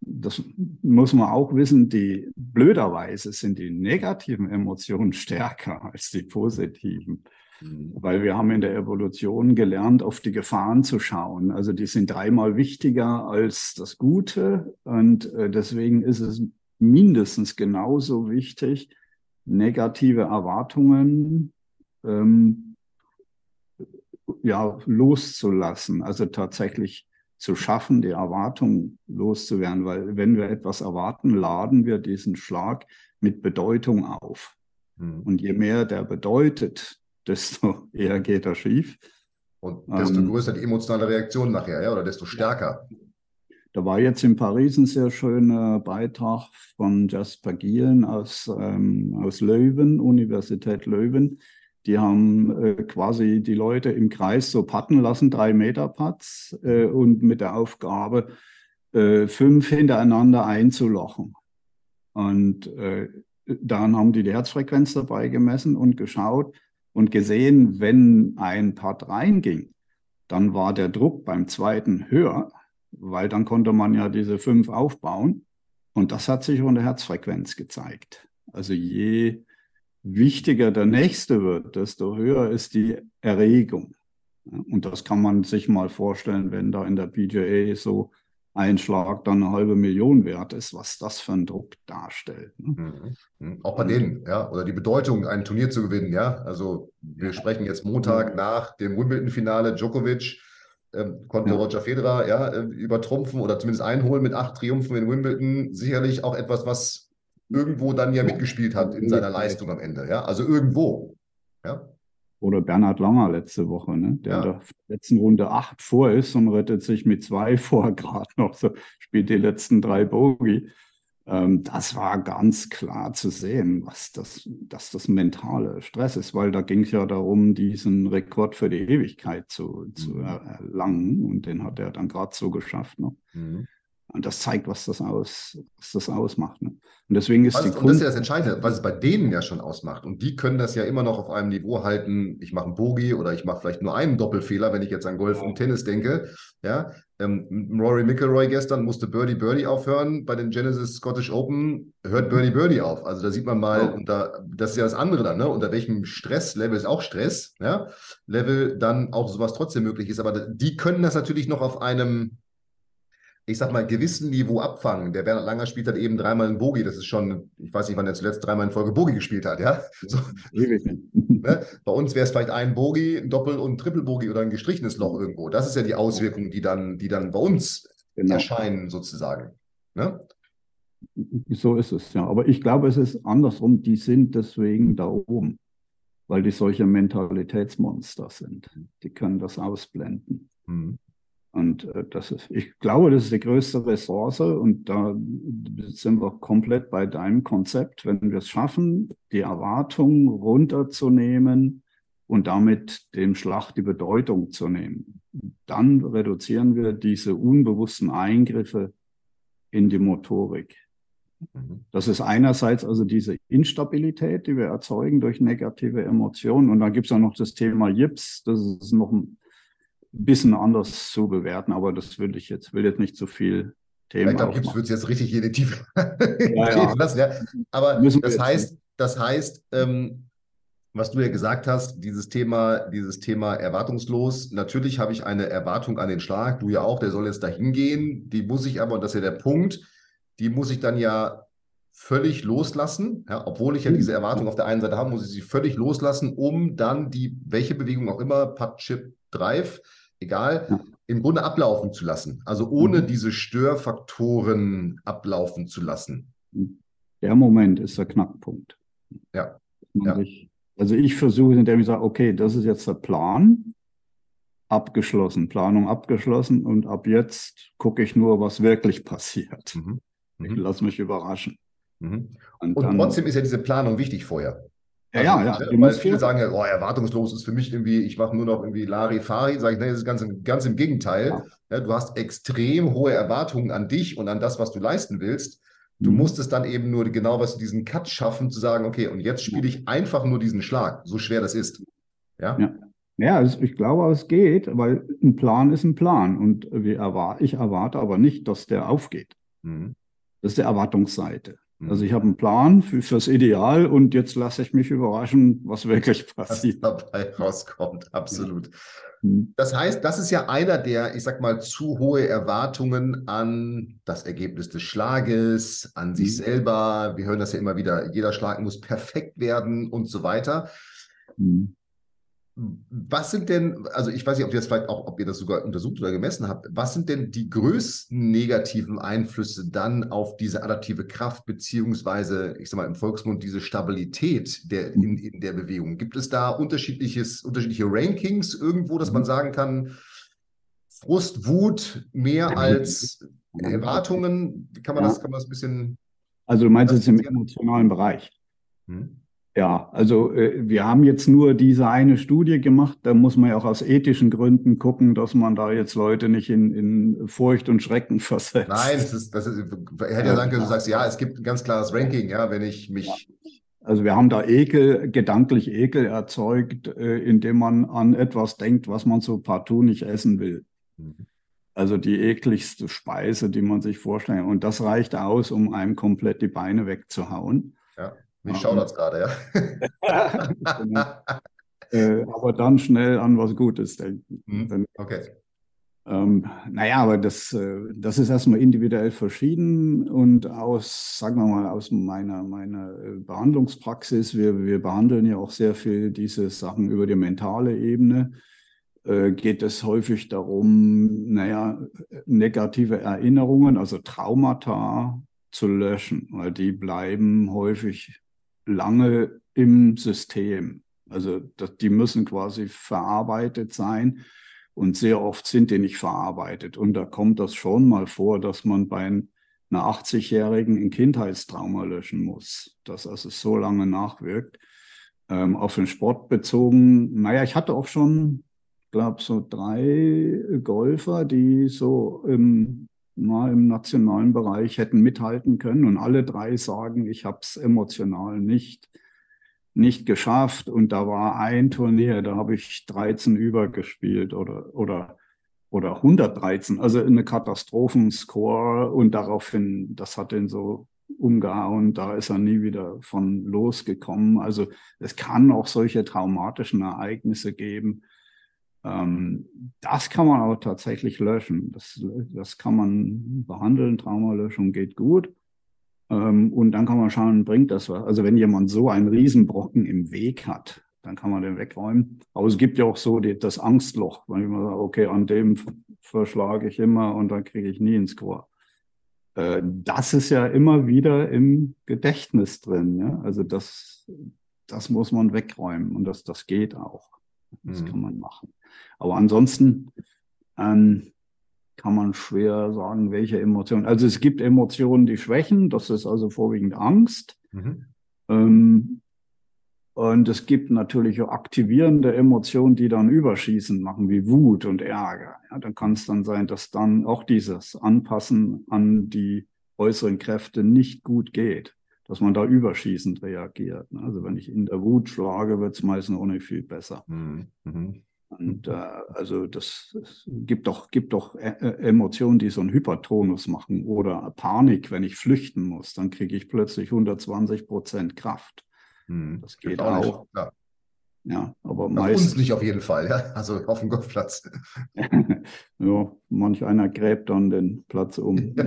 das muss man auch wissen, die blöderweise sind die negativen Emotionen stärker als die positiven. Mhm. Weil wir haben in der Evolution gelernt, auf die Gefahren zu schauen. Also die sind dreimal wichtiger als das Gute. Und äh, deswegen ist es mindestens genauso wichtig, negative Erwartungen ähm, ja, loszulassen. Also tatsächlich zu schaffen, die Erwartung loszuwerden, weil wenn wir etwas erwarten, laden wir diesen Schlag mit Bedeutung auf. Mhm. Und je mehr der bedeutet, desto eher geht er schief. Und desto ähm, größer die emotionale Reaktion nachher, ja, oder desto stärker. Da war jetzt in Paris ein sehr schöner Beitrag von Jasper Gielen aus, ähm, aus Leuven, Universität Leuven, die haben äh, quasi die Leute im Kreis so patten lassen, drei Meter Putts äh, und mit der Aufgabe, äh, fünf hintereinander einzulochen. Und dann haben die die Herzfrequenz dabei gemessen und geschaut und gesehen, wenn ein Putt reinging, dann war der Druck beim zweiten höher, weil dann konnte man ja diese fünf aufbauen. Und das hat sich unter Herzfrequenz gezeigt. Also je wichtiger der nächste wird, desto höher ist die Erregung. Und das kann man sich mal vorstellen, wenn da in der PGA so ein Schlag dann eine halbe Million wert ist, was das für einen Druck darstellt. Ne? Mhm. mhm. Auch bei denen, ja, oder die Bedeutung, ein Turnier zu gewinnen, ja. Also wir sprechen jetzt Montag mhm. nach dem Wimbledon-Finale, Djokovic ähm, konnte ja. Roger Federer ja äh, übertrumpfen oder zumindest einholen mit acht Triumphen in Wimbledon. Sicherlich auch etwas, was irgendwo dann ja mitgespielt hat in seiner Leistung am Ende. Ja? Also irgendwo. Ja? Oder Bernhard Langer letzte Woche, ne? der ja. in der letzten Runde acht vor ist und rettet sich mit zwei vor gerade noch, so spielt die letzten drei Bogie. Ähm, das war ganz klar zu sehen, was das, dass das mentale Stress ist, weil da ging es ja darum, diesen Rekord für die Ewigkeit zu, zu mhm. erlangen und den hat er dann gerade so geschafft. Ne? Mhm. Und das zeigt, was das, aus, was das ausmacht. Ne? Und deswegen ist was, die und Kunst. das ist ja das Entscheidende, was es bei denen ja schon ausmacht. Und die können das ja immer noch auf einem Niveau halten. Ich mache einen Bogie oder ich mache vielleicht nur einen Doppelfehler, wenn ich jetzt an Golf und Tennis denke. Ja, ähm, Rory McIlroy gestern musste Birdie Birdie aufhören. Bei den Genesis Scottish Open hört Birdie Birdie auf. Also da sieht man mal, oh. unter, das ist ja das andere dann, ne? unter welchem Stresslevel ist auch Stress, ja? Level dann auch sowas trotzdem möglich ist. Aber die können das natürlich noch auf einem ich sag mal, gewissen Niveau abfangen. Der Bernhard Langer spielt halt eben dreimal einen Bogi. Das ist schon, ich weiß nicht, wann er zuletzt dreimal in Folge Bogi gespielt hat, ja. So, ne? Bei uns wäre es vielleicht ein Bogi, ein Doppel- und Triple-Bogi oder ein gestrichenes Loch irgendwo. Das ist ja die Auswirkung, die dann, die dann bei uns genau. erscheinen, sozusagen. Ne? So ist es, ja. Aber ich glaube, es ist andersrum. Die sind deswegen da oben, weil die solche Mentalitätsmonster sind. Die können das ausblenden. Mhm. Und äh, das ist, ich glaube, das ist die größte Ressource und da sind wir komplett bei deinem Konzept. Wenn wir es schaffen, die Erwartungen runterzunehmen und damit dem Schlag die Bedeutung zu nehmen, dann reduzieren wir diese unbewussten Eingriffe in die Motorik. Mhm. Das ist einerseits also diese Instabilität, die wir erzeugen durch negative Emotionen. Und dann gibt es auch noch das Thema Jips. Das ist noch ein bisschen anders zu bewerten, aber das will ich jetzt, will jetzt nicht zu viel Thema. Ich glaube, wird es jetzt richtig jede Tiefe ja, ja. lassen. Ja. Aber das heißt, das heißt, ähm, was du ja gesagt hast, dieses Thema, dieses Thema erwartungslos. Natürlich habe ich eine Erwartung an den Schlag, du ja auch, der soll jetzt dahin gehen. Die muss ich aber, und das ist ja der Punkt, die muss ich dann ja völlig loslassen. Ja, obwohl ich ja diese Erwartung auf der einen Seite habe, muss ich sie völlig loslassen, um dann die, welche Bewegung auch immer, Putt, Chip, Drive, egal, ja. im Grunde ablaufen zu lassen. Also ohne mhm. diese Störfaktoren ablaufen zu lassen. Der Moment ist der Knackpunkt. Ja. ja. also ich versuche, indem ich sage, okay, das ist jetzt der Plan, abgeschlossen, Planung abgeschlossen und ab jetzt gucke ich nur, was wirklich passiert. Mhm. Mhm. Ich lasse mich überraschen. Mhm. Und, und dann, trotzdem ist ja diese Planung wichtig vorher. Ja, also, ja, ja. Weil viele sagen ja, oh, erwartungslos ist für mich irgendwie, ich mache nur noch irgendwie Larifari, sage ich, nee, das ist ganz, ganz im Gegenteil. Ja. Ja, du hast extrem hohe Erwartungen an dich und an das, was du leisten willst. Du mhm. musst es dann eben nur genau, was du diesen Cut schaffen, zu sagen, okay, und jetzt spiele ich einfach nur diesen Schlag, so schwer das ist. Ja. Ja, ja also ich glaube, es geht, weil ein Plan ist ein Plan und wir ich erwarte aber nicht, dass der aufgeht. Mhm. Das ist die Erwartungsseite. Also mhm. ich habe einen Plan für, fürs Ideal und jetzt lasse ich mich überraschen, was wirklich passiert. Was dabei rauskommt, absolut. Ja. Mhm. Das heißt, das ist ja einer der, ich sag mal, zu hohe Erwartungen an das Ergebnis des Schlages, an sich mhm. selber. Wir hören das ja immer wieder, jeder Schlag muss perfekt werden und so weiter. Mhm. Was sind denn, also ich weiß nicht, ob ihr das vielleicht auch, ob ihr das sogar untersucht oder gemessen habt, was sind denn die größten negativen Einflüsse dann auf diese adaptive Kraft, beziehungsweise, ich sag mal, im Volksmund diese Stabilität der, in, in der Bewegung? Gibt es da unterschiedliches, unterschiedliche Rankings irgendwo, dass man mhm. sagen kann, Frust, Wut mehr als Erwartungen? Kann man, ja. das, kann man das ein bisschen. Also du meinst jetzt im emotionalen Bereich? Hm? Ja, also äh, wir haben jetzt nur diese eine Studie gemacht. Da muss man ja auch aus ethischen Gründen gucken, dass man da jetzt Leute nicht in, in Furcht und Schrecken versetzt. Nein, das ist, das ist, ich hätte ja sagen können, du sagst, ja, es gibt ein ganz klares Ranking, ja, wenn ich mich. Also wir haben da Ekel, gedanklich Ekel erzeugt, äh, indem man an etwas denkt, was man so partout nicht essen will. Mhm. Also die ekligste Speise, die man sich vorstellt. Und das reicht aus, um einem komplett die Beine wegzuhauen. Ja. Mich schaut das gerade, ja. genau. äh, aber dann schnell an was Gutes denken. Mhm. Okay. Ähm, naja, aber das, äh, das ist erstmal individuell verschieden und aus, sagen wir mal, aus meiner, meiner äh, Behandlungspraxis, wir, wir behandeln ja auch sehr viel diese Sachen über die mentale Ebene, äh, geht es häufig darum, naja, negative Erinnerungen, also Traumata zu löschen, weil die bleiben häufig lange im System. Also das, die müssen quasi verarbeitet sein und sehr oft sind die nicht verarbeitet. Und da kommt das schon mal vor, dass man bei einer 80-Jährigen ein Kindheitstrauma löschen muss, dass also so lange nachwirkt. Ähm, auf den Sport bezogen, naja, ich hatte auch schon, glaube so drei Golfer, die so im mal im nationalen Bereich hätten mithalten können. Und alle drei sagen, ich habe es emotional nicht, nicht geschafft. Und da war ein Turnier, da habe ich 13 übergespielt oder, oder, oder 113, also eine Katastrophenscore. Und daraufhin, das hat ihn so umgehauen, da ist er nie wieder von losgekommen. Also es kann auch solche traumatischen Ereignisse geben das kann man aber tatsächlich löschen. Das, das kann man behandeln. Traumalöschung geht gut. Ähm, und dann kann man schauen, bringt das was. Also wenn jemand so einen Riesenbrocken im Weg hat, dann kann man den wegräumen. Aber es gibt ja auch so die, das Angstloch, wenn man sagt, okay, an dem verschlage ich immer und dann kriege ich nie ins Chor. Äh, das ist ja immer wieder im Gedächtnis drin. Ja? Also das, das muss man wegräumen und das, das geht auch. Das mhm. kann man machen. Aber ansonsten, ähm, kann man schwer sagen, welche Emotionen. Also es gibt Emotionen, die schwächen, das ist also vorwiegend Angst. Mhm. Ähm, und es gibt natürlich auch aktivierende Emotionen, die dann überschießen machen, wie Wut und Ärger. Ja, dann kann es dann sein, dass dann auch dieses Anpassen an die äußeren Kräfte nicht gut geht, dass man da überschießend reagiert. Also wenn ich in der Wut schlage, wird es meistens auch nicht viel besser. Mhm. Und äh, also das, das, gibt doch, gibt doch äh, äh, Emotionen, die so einen Hypertonus machen oder Panik, wenn ich flüchten muss, dann kriege ich plötzlich 120 Prozent Kraft. Hm, das geht auch. auch. Ja. Ja. aber meistens. uns nicht auf jeden Fall, ja. Also auf dem Golfplatz. ja, manch einer gräbt dann den Platz um.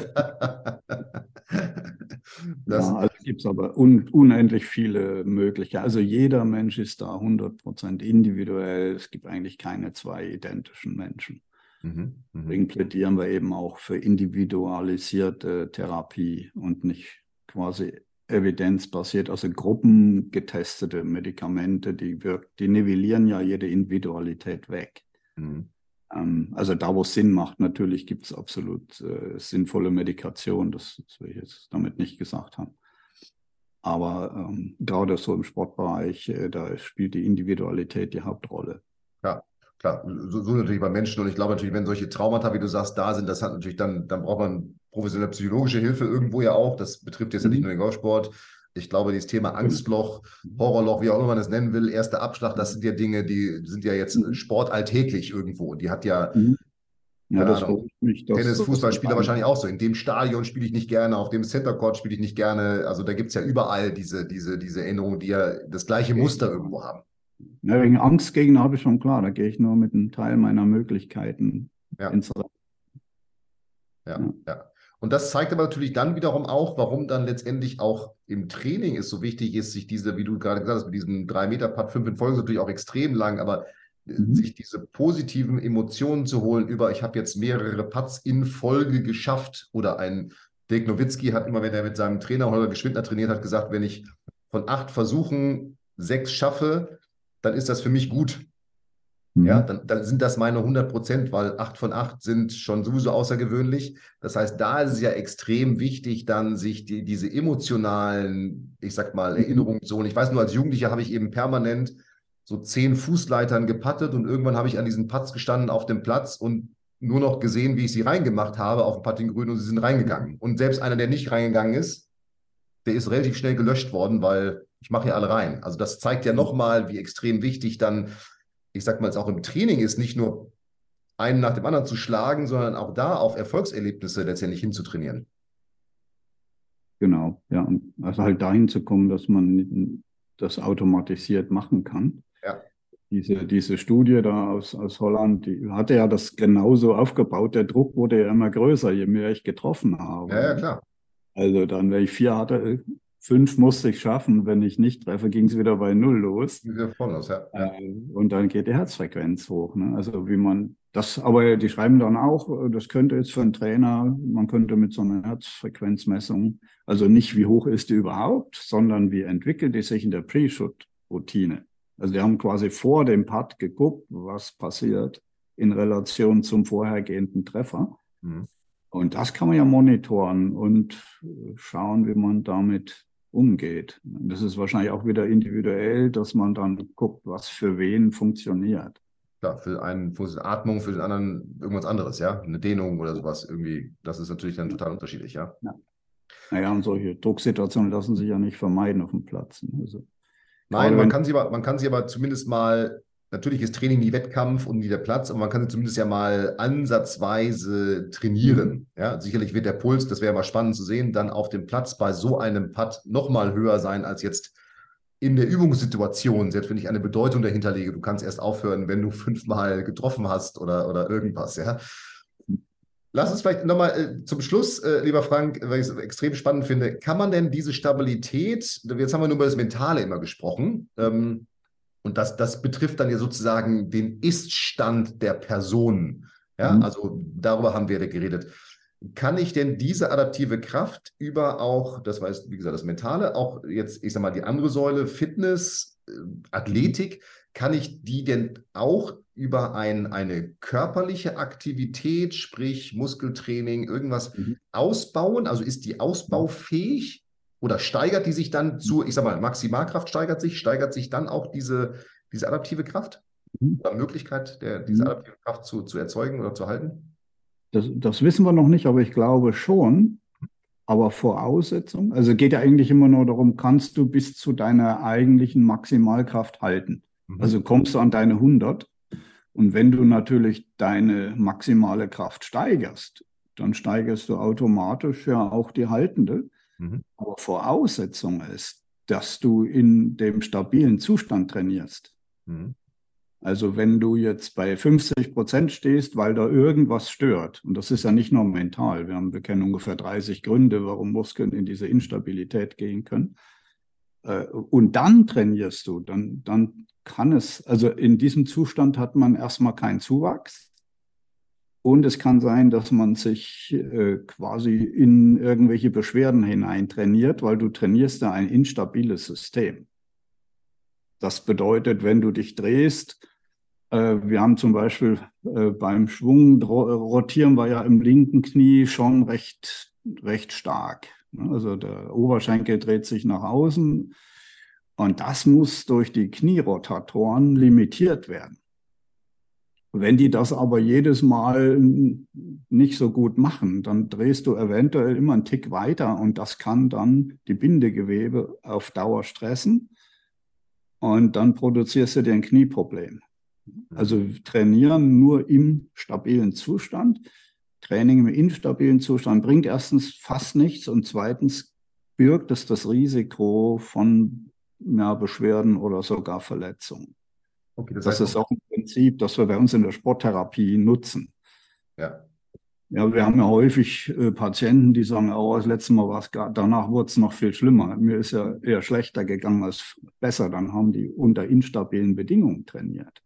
Das ja, also gibt es aber un unendlich viele Möglichkeiten. Also jeder Mensch ist da 100% individuell. Es gibt eigentlich keine zwei identischen Menschen. Mhm, mh. Deswegen plädieren wir eben auch für individualisierte Therapie und nicht quasi evidenzbasiert, also gruppengetestete Medikamente, die, wirkt, die nivellieren ja jede Individualität weg. Mhm. Ähm, also da, wo es Sinn macht, natürlich gibt es absolut äh, sinnvolle Medikation, das, das, will ich jetzt damit nicht gesagt haben. Aber ähm, gerade so im Sportbereich, äh, da spielt die Individualität die Hauptrolle. Ja, klar, so, so, natürlich bei Menschen. Und ich glaube natürlich, wenn solche Traumata, wie du sagst, da sind, das hat natürlich dann, dann braucht man professionelle psychologische Hilfe irgendwo ja auch. Das betrifft jetzt mhm. ja nicht mhm. nur den Golfsport. Ich glaube, dieses Thema Angstloch, Horrorloch, wie auch immer man es nennen will, erster Abschlag, das sind ja Dinge, die sind ja jetzt mhm. sportalltäglich irgendwo. Die hat ja, mhm. ja das Ahnung, mich, Tennis, Fußballspieler wahrscheinlich auch so. In dem Stadion spiele ich nicht gerne, auf dem Center Court spiele ich nicht gerne. Also da gibt es ja überall diese, diese, diese Erinnerungen, die ja das gleiche Muster irgendwo haben. Ja, wegen Angstgegner habe ich schon klar, da gehe ich nur mit einem Teil meiner Möglichkeiten ja. ins ja, ja, ja. Und das zeigt aber natürlich dann wiederum auch, warum dann letztendlich auch im Training es so wichtig ist, sich diese, wie du gerade gesagt hast, mit diesem 3-Meter-Putt, 5 in Folge ist natürlich auch extrem lang, aber äh, mhm. sich diese positiven Emotionen zu holen über, ich habe jetzt mehrere Putts in Folge geschafft oder ein Dirk Nowitzki hat immer, wenn er mit seinem Trainer Holger Geschwindner trainiert hat, gesagt, wenn ich von acht Versuchen sechs schaffe, dann ist das für mich gut. Ja, mhm. dann, dann, sind das meine 100 Prozent, weil acht von acht sind schon sowieso außergewöhnlich. Das heißt, da ist es ja extrem wichtig, dann sich die, diese emotionalen, ich sag mal, mhm. Erinnerungen so. Und ich weiß nur, als Jugendlicher habe ich eben permanent so zehn Fußleitern gepattet und irgendwann habe ich an diesen Putts gestanden auf dem Platz und nur noch gesehen, wie ich sie reingemacht habe auf dem Puttinggrün und sie sind reingegangen. Und selbst einer, der nicht reingegangen ist, der ist relativ schnell gelöscht worden, weil ich mache ja alle rein. Also das zeigt ja nochmal, wie extrem wichtig dann ich sag mal, es auch im Training ist, nicht nur einen nach dem anderen zu schlagen, sondern auch da auf Erfolgserlebnisse letztendlich hinzutrainieren. Genau, ja. Also halt dahin zu kommen, dass man das automatisiert machen kann. Ja. Diese, diese Studie da aus, aus Holland, die hatte ja das genauso aufgebaut. Der Druck wurde ja immer größer, je mehr ich getroffen habe. Ja, ja, klar. Also dann, wenn ich vier hatte, Fünf musste ich schaffen. Wenn ich nicht treffe, ging es wieder bei Null los. Wieder voll los, ja. Äh, und dann geht die Herzfrequenz hoch. Ne? Also wie man das, aber die schreiben dann auch, das könnte jetzt für einen Trainer, man könnte mit so einer Herzfrequenzmessung, also nicht wie hoch ist die überhaupt, sondern wie entwickelt die sich in der Pre-Shoot-Routine. Also die haben quasi vor dem Putt geguckt, was passiert in Relation zum vorhergehenden Treffer. Mhm. Und das kann man ja monitoren und schauen, wie man damit umgeht. Das ist wahrscheinlich auch wieder individuell, dass man dann guckt, was für wen funktioniert. Klar, für einen für Atmung, für den anderen irgendwas anderes, ja, eine Dehnung oder sowas irgendwie. Das ist natürlich dann total unterschiedlich, ja. ja. Naja, und solche Drucksituationen lassen sich ja nicht vermeiden auf dem Platz. Ne? Also, Nein, man kann, sie aber, man kann sie aber zumindest mal Natürlich ist Training nie Wettkampf und nie der Platz, aber man kann zumindest ja mal ansatzweise trainieren. Ja, sicherlich wird der Puls, das wäre mal spannend zu sehen, dann auf dem Platz bei so einem Putt nochmal höher sein als jetzt in der Übungssituation, selbst wenn ich eine Bedeutung dahinter lege. Du kannst erst aufhören, wenn du fünfmal getroffen hast oder, oder irgendwas, ja. Lass uns vielleicht nochmal äh, zum Schluss, äh, lieber Frank, weil ich es extrem spannend finde, kann man denn diese Stabilität, jetzt haben wir nur über das Mentale immer gesprochen, ähm, und das, das betrifft dann ja sozusagen den Ist-Stand der Person. Ja, mhm. also darüber haben wir geredet. Kann ich denn diese adaptive Kraft über auch, das war jetzt, wie gesagt, das Mentale, auch jetzt, ich sag mal, die andere Säule, Fitness, äh, Athletik, kann ich die denn auch über ein, eine körperliche Aktivität, sprich Muskeltraining, irgendwas mhm. ausbauen? Also ist die ausbaufähig oder steigert die sich dann zu, ich sag mal, Maximalkraft steigert sich, steigert sich dann auch diese, diese adaptive Kraft? Mhm. Oder Möglichkeit, der, diese mhm. adaptive Kraft zu, zu erzeugen oder zu halten? Das, das wissen wir noch nicht, aber ich glaube schon. Aber Voraussetzung, also geht ja eigentlich immer nur darum, kannst du bis zu deiner eigentlichen Maximalkraft halten? Mhm. Also kommst du an deine 100 und wenn du natürlich deine maximale Kraft steigerst, dann steigerst du automatisch ja auch die haltende. Mhm. Aber Voraussetzung ist, dass du in dem stabilen Zustand trainierst. Mhm. Also wenn du jetzt bei 50 Prozent stehst, weil da irgendwas stört, und das ist ja nicht nur mental, wir, haben, wir kennen ungefähr 30 Gründe, warum Muskeln in diese Instabilität gehen können, äh, und dann trainierst du, dann, dann kann es, also in diesem Zustand hat man erstmal keinen Zuwachs. Und es kann sein, dass man sich äh, quasi in irgendwelche Beschwerden hineintrainiert, weil du trainierst da ein instabiles System. Das bedeutet, wenn du dich drehst, äh, wir haben zum Beispiel äh, beim Schwung rotieren wir ja im linken Knie schon recht, recht stark. Ne? Also der Oberschenkel dreht sich nach außen, und das muss durch die Knierotatoren limitiert werden. Wenn die das aber jedes Mal nicht so gut machen, dann drehst du eventuell immer einen Tick weiter und das kann dann die Bindegewebe auf Dauer stressen und dann produzierst du dir ein Knieproblem. Also trainieren nur im stabilen Zustand. Training im instabilen Zustand bringt erstens fast nichts und zweitens birgt es das Risiko von mehr Beschwerden oder sogar Verletzungen. Okay, das, das ist auch ein Prinzip, das wir bei uns in der Sporttherapie nutzen. Ja. Ja, wir haben ja häufig äh, Patienten, die sagen, oh, das letzte Mal war es gar, danach wurde es noch viel schlimmer. Mir ist ja eher schlechter gegangen als besser. Dann haben die unter instabilen Bedingungen trainiert.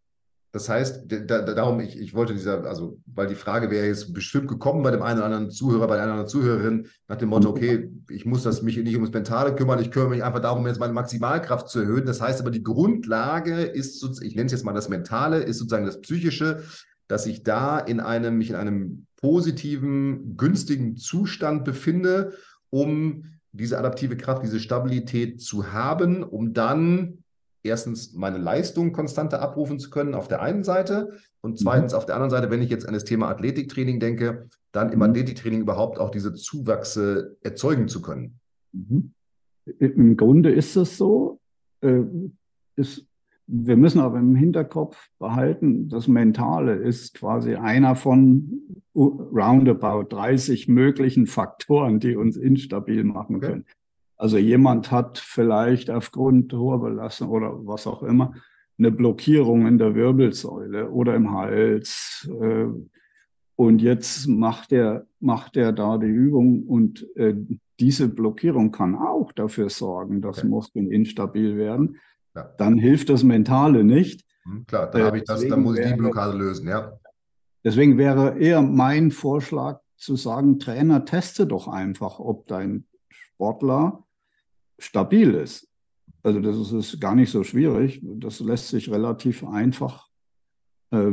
Das heißt, da, darum, ich, ich wollte dieser, also, weil die Frage wäre jetzt bestimmt gekommen bei dem einen oder anderen Zuhörer, bei einer anderen Zuhörerin, nach dem Motto, okay, ich muss das mich nicht ums Mentale kümmern, ich kümmere mich einfach darum, jetzt meine Maximalkraft zu erhöhen. Das heißt aber, die Grundlage ist, ich nenne es jetzt mal das Mentale, ist sozusagen das Psychische, dass ich da in einem, mich in einem positiven, günstigen Zustand befinde, um diese adaptive Kraft, diese Stabilität zu haben, um dann erstens meine Leistung konstanter abrufen zu können auf der einen Seite und zweitens mhm. auf der anderen Seite, wenn ich jetzt an das Thema Athletiktraining denke, dann im mhm. Athletiktraining überhaupt auch diese Zuwachse erzeugen zu können. Mhm. Im Grunde ist es so. Äh, ist, wir müssen aber im Hinterkopf behalten, das Mentale ist quasi einer von roundabout 30 möglichen Faktoren, die uns instabil machen okay. können. Also jemand hat vielleicht aufgrund hoher Belastung oder was auch immer eine Blockierung in der Wirbelsäule oder im Hals. Äh, und jetzt macht er, macht er da die Übung und äh, diese Blockierung kann auch dafür sorgen, dass okay. Muskeln instabil werden. Ja. Dann hilft das Mentale nicht. Hm, klar, dann, habe ich das, dann muss ich die Blockade lösen, ja. Deswegen wäre eher mein Vorschlag zu sagen, Trainer, teste doch einfach, ob dein Sportler stabil ist. Also das ist gar nicht so schwierig. Das lässt sich relativ einfach äh,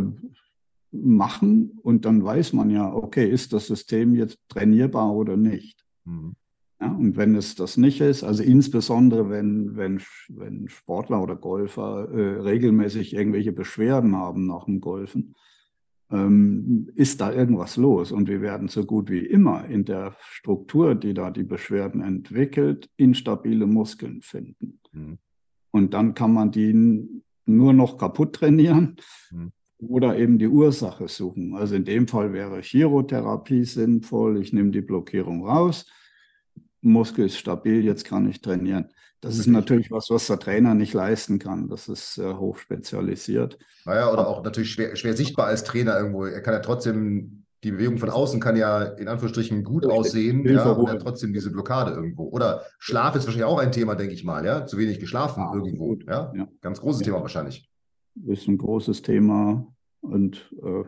machen und dann weiß man ja, okay, ist das System jetzt trainierbar oder nicht. Mhm. Ja, und wenn es das nicht ist, also insbesondere wenn, wenn, wenn Sportler oder Golfer äh, regelmäßig irgendwelche Beschwerden haben nach dem Golfen, ähm, ist da irgendwas los. Und wir werden so gut wie immer in der Struktur, die da die Beschwerden entwickelt, instabile Muskeln finden. Mhm. Und dann kann man die nur noch kaputt trainieren mhm. oder eben die Ursache suchen. Also in dem Fall wäre Chirotherapie sinnvoll. Ich nehme die Blockierung raus. Muskel ist stabil, jetzt kann ich trainieren. Das ist natürlich was, was der Trainer nicht leisten kann. Das ist äh, hochspezialisiert. Naja, oder auch natürlich schwer, schwer sichtbar als Trainer irgendwo. Er kann ja trotzdem, die Bewegung von außen kann ja in Anführungsstrichen gut aussehen, ja, und dann trotzdem diese Blockade irgendwo. Oder Schlaf ist wahrscheinlich auch ein Thema, denke ich mal, ja. Zu wenig geschlafen ja, irgendwo. Ja? ja? Ganz großes Thema wahrscheinlich. Ist ein großes Thema. Und äh,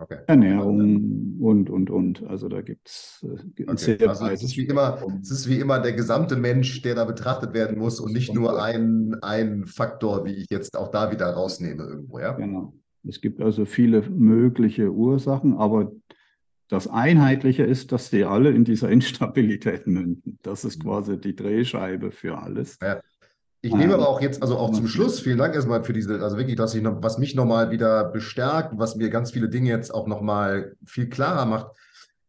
Okay. Ernährung und, und, und. Also da gibt es äh, okay. also es ist, wie immer, es ist wie immer der gesamte Mensch, der da betrachtet werden muss und nicht nur ein, ein Faktor, wie ich jetzt auch da wieder rausnehme irgendwo, ja? Genau. Es gibt also viele mögliche Ursachen, aber das Einheitliche ist, dass die alle in dieser Instabilität münden. Das ist quasi die Drehscheibe für alles. Ja. Ich nehme aber auch jetzt, also auch zum Schluss, vielen Dank erstmal für diese, also wirklich, dass ich noch, was mich nochmal wieder bestärkt, was mir ganz viele Dinge jetzt auch nochmal viel klarer macht.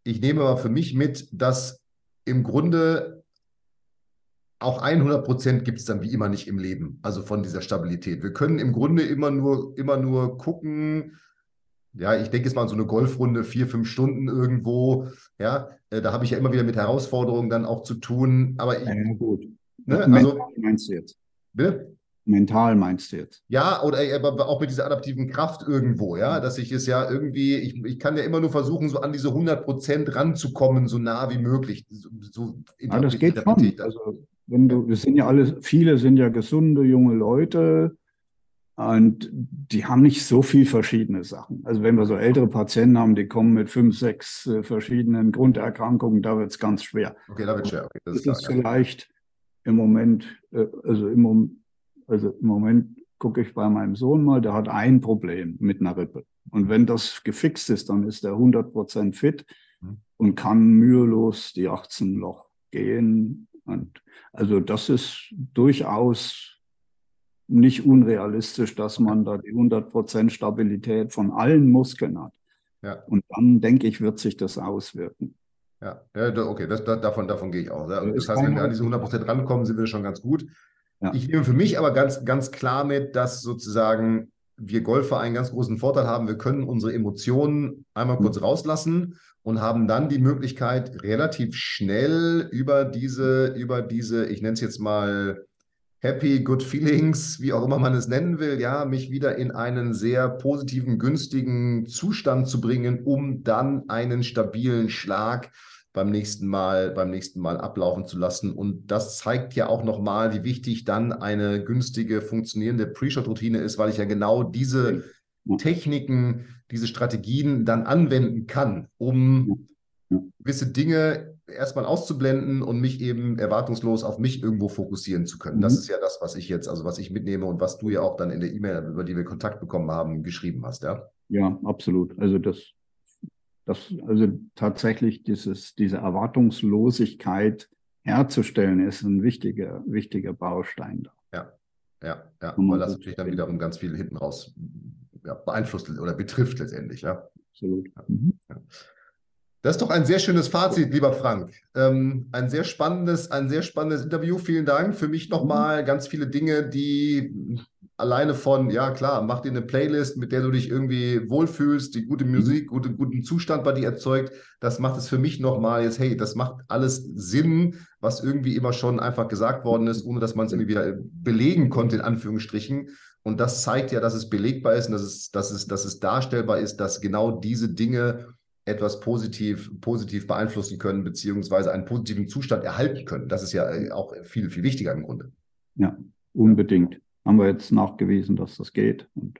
Ich nehme aber für mich mit, dass im Grunde auch 100 Prozent gibt es dann wie immer nicht im Leben, also von dieser Stabilität. Wir können im Grunde immer nur, immer nur gucken, ja, ich denke jetzt mal an so eine Golfrunde, vier, fünf Stunden irgendwo. Ja, äh, da habe ich ja immer wieder mit Herausforderungen dann auch zu tun. Aber ich, ja, gut. Ne, also, meinst du jetzt? Bitte? Mental meinst du jetzt? Ja, oder aber auch mit dieser adaptiven Kraft irgendwo, ja, dass ich es ja irgendwie, ich, ich kann ja immer nur versuchen, so an diese 100 Prozent ranzukommen, so nah wie möglich. So, so ja, das geht schon. Also, wenn du, wir sind ja alle, viele sind ja gesunde junge Leute, und die haben nicht so viel verschiedene Sachen. Also wenn wir so ältere Patienten haben, die kommen mit fünf, sechs äh, verschiedenen Grunderkrankungen, da wird es ganz schwer. Okay, da wird es schwer. Okay, das, das ist, klar, vielleicht im Moment, äh, also im, also im Moment gucke ich bei meinem Sohn mal, der hat ein Problem mit einer Rippe. Und wenn das gefixt ist, dann ist er 100% fit mhm. und kann mühelos die 18 Loch gehen. Und also das ist durchaus nicht unrealistisch, dass man da die 100% Stabilität von allen Muskeln hat. Ja. Und dann, denke ich, wird sich das auswirken. Ja, ja okay, das, das, davon, davon gehe ich aus. Ja. Das heißt, wenn wir an diese 100% rankommen, sind wir schon ganz gut. Ja. Ich nehme für mich aber ganz, ganz klar mit, dass sozusagen wir Golfer einen ganz großen Vorteil haben. Wir können unsere Emotionen einmal kurz mhm. rauslassen und haben dann die Möglichkeit, relativ schnell über diese, über diese, ich nenne es jetzt mal, Happy, Good Feelings, wie auch immer man es nennen will, ja, mich wieder in einen sehr positiven, günstigen Zustand zu bringen, um dann einen stabilen Schlag beim nächsten Mal, beim nächsten Mal ablaufen zu lassen. Und das zeigt ja auch nochmal, wie wichtig dann eine günstige, funktionierende Pre-Shot-Routine ist, weil ich ja genau diese Techniken, diese Strategien dann anwenden kann, um gewisse Dinge erstmal auszublenden und mich eben erwartungslos auf mich irgendwo fokussieren zu können. Mhm. Das ist ja das, was ich jetzt, also was ich mitnehme und was du ja auch dann in der E-Mail, über die wir Kontakt bekommen haben, geschrieben hast, ja? Ja, absolut. Also das, das, also tatsächlich dieses, diese Erwartungslosigkeit herzustellen, ist ein wichtiger, wichtiger Baustein da. Ja, ja, ja, weil das natürlich dann wiederum ganz viel hinten raus ja, beeinflusst oder betrifft letztendlich, ja. Absolut. Mhm. Ja. Das ist doch ein sehr schönes Fazit, lieber Frank. Ähm, ein sehr spannendes, ein sehr spannendes Interview. Vielen Dank. Für mich nochmal ganz viele Dinge, die alleine von, ja klar, mach dir eine Playlist, mit der du dich irgendwie wohlfühlst, die gute Musik, gute, guten Zustand bei dir erzeugt. Das macht es für mich nochmal jetzt, hey, das macht alles Sinn, was irgendwie immer schon einfach gesagt worden ist, ohne dass man es irgendwie wieder belegen konnte, in Anführungsstrichen. Und das zeigt ja, dass es belegbar ist und dass es, dass es, dass es darstellbar ist, dass genau diese Dinge etwas positiv, positiv beeinflussen können, beziehungsweise einen positiven Zustand erhalten können. Das ist ja äh, auch viel, viel wichtiger im Grunde. Ja, unbedingt. Haben wir jetzt nachgewiesen, dass das geht. Und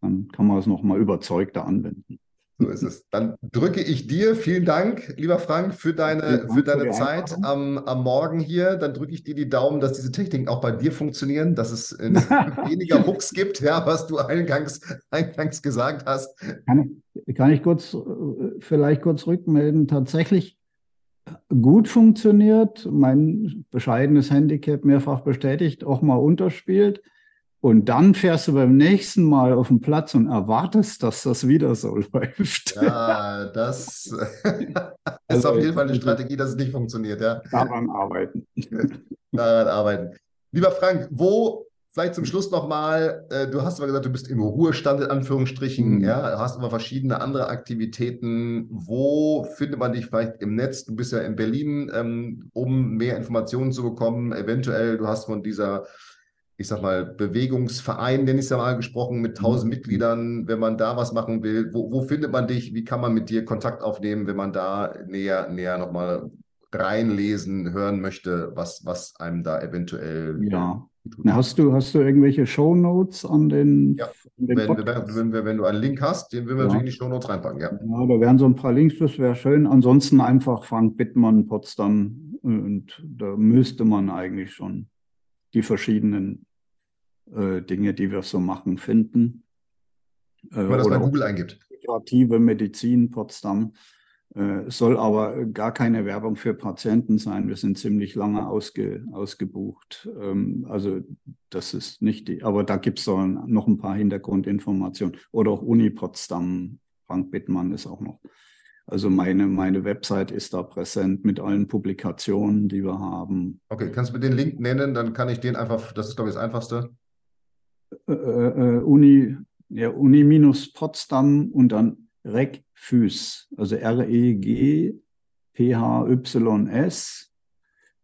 dann kann man es nochmal überzeugter anwenden. So ist es. Dann drücke ich dir, vielen Dank, lieber Frank, für deine, für deine Zeit am, am Morgen hier. Dann drücke ich dir die Daumen, dass diese Techniken auch bei dir funktionieren, dass es äh, weniger Mucks gibt, ja, was du eingangs, eingangs gesagt hast. Kann ich, kann ich kurz, äh, vielleicht kurz rückmelden? Tatsächlich gut funktioniert. Mein bescheidenes Handicap mehrfach bestätigt, auch mal unterspielt. Und dann fährst du beim nächsten Mal auf den Platz und erwartest, dass das wieder so läuft. Ja, das ist also, auf jeden Fall eine Strategie, dass es nicht funktioniert. Ja. Daran arbeiten. Daran arbeiten. Lieber Frank, wo, vielleicht zum Schluss nochmal, äh, du hast aber gesagt, du bist im Ruhestand in Anführungsstrichen, mhm. ja, hast aber verschiedene andere Aktivitäten. Wo findet man dich vielleicht im Netz? Du bist ja in Berlin, ähm, um mehr Informationen zu bekommen. Eventuell, du hast von dieser ich sag mal, Bewegungsverein, nenne ich es ja mal gesprochen, mit 1000 mhm. Mitgliedern, wenn man da was machen will. Wo, wo, findet man dich? Wie kann man mit dir Kontakt aufnehmen, wenn man da näher, näher nochmal reinlesen, hören möchte, was, was einem da eventuell. Ja. Hast du, hast du irgendwelche Shownotes an den. Ja, an den wenn, wenn, wenn, wenn, du einen Link hast, den würden wir ja. natürlich in die Shownotes reinpacken. Ja. ja, da wären so ein paar Links, das wäre schön. Ansonsten einfach Frank Bittmann, Potsdam. Und da müsste man eigentlich schon die verschiedenen äh, Dinge, die wir so machen, finden. Wenn man das bei Google eingibt. Integrative Medizin Potsdam. Äh, soll aber gar keine Werbung für Patienten sein. Wir sind ziemlich lange ausge, ausgebucht. Ähm, also das ist nicht die, aber da gibt es noch ein paar Hintergrundinformationen. Oder auch Uni Potsdam, Frank Bittmann ist auch noch. Also meine, meine Website ist da präsent mit allen Publikationen, die wir haben. Okay, kannst du mir den Link nennen? Dann kann ich den einfach, das ist glaube ich das Einfachste. Äh, äh, äh Uni, ja, Uni-Potsdam und dann RegFys, also R-E-G-P-H-Y-S,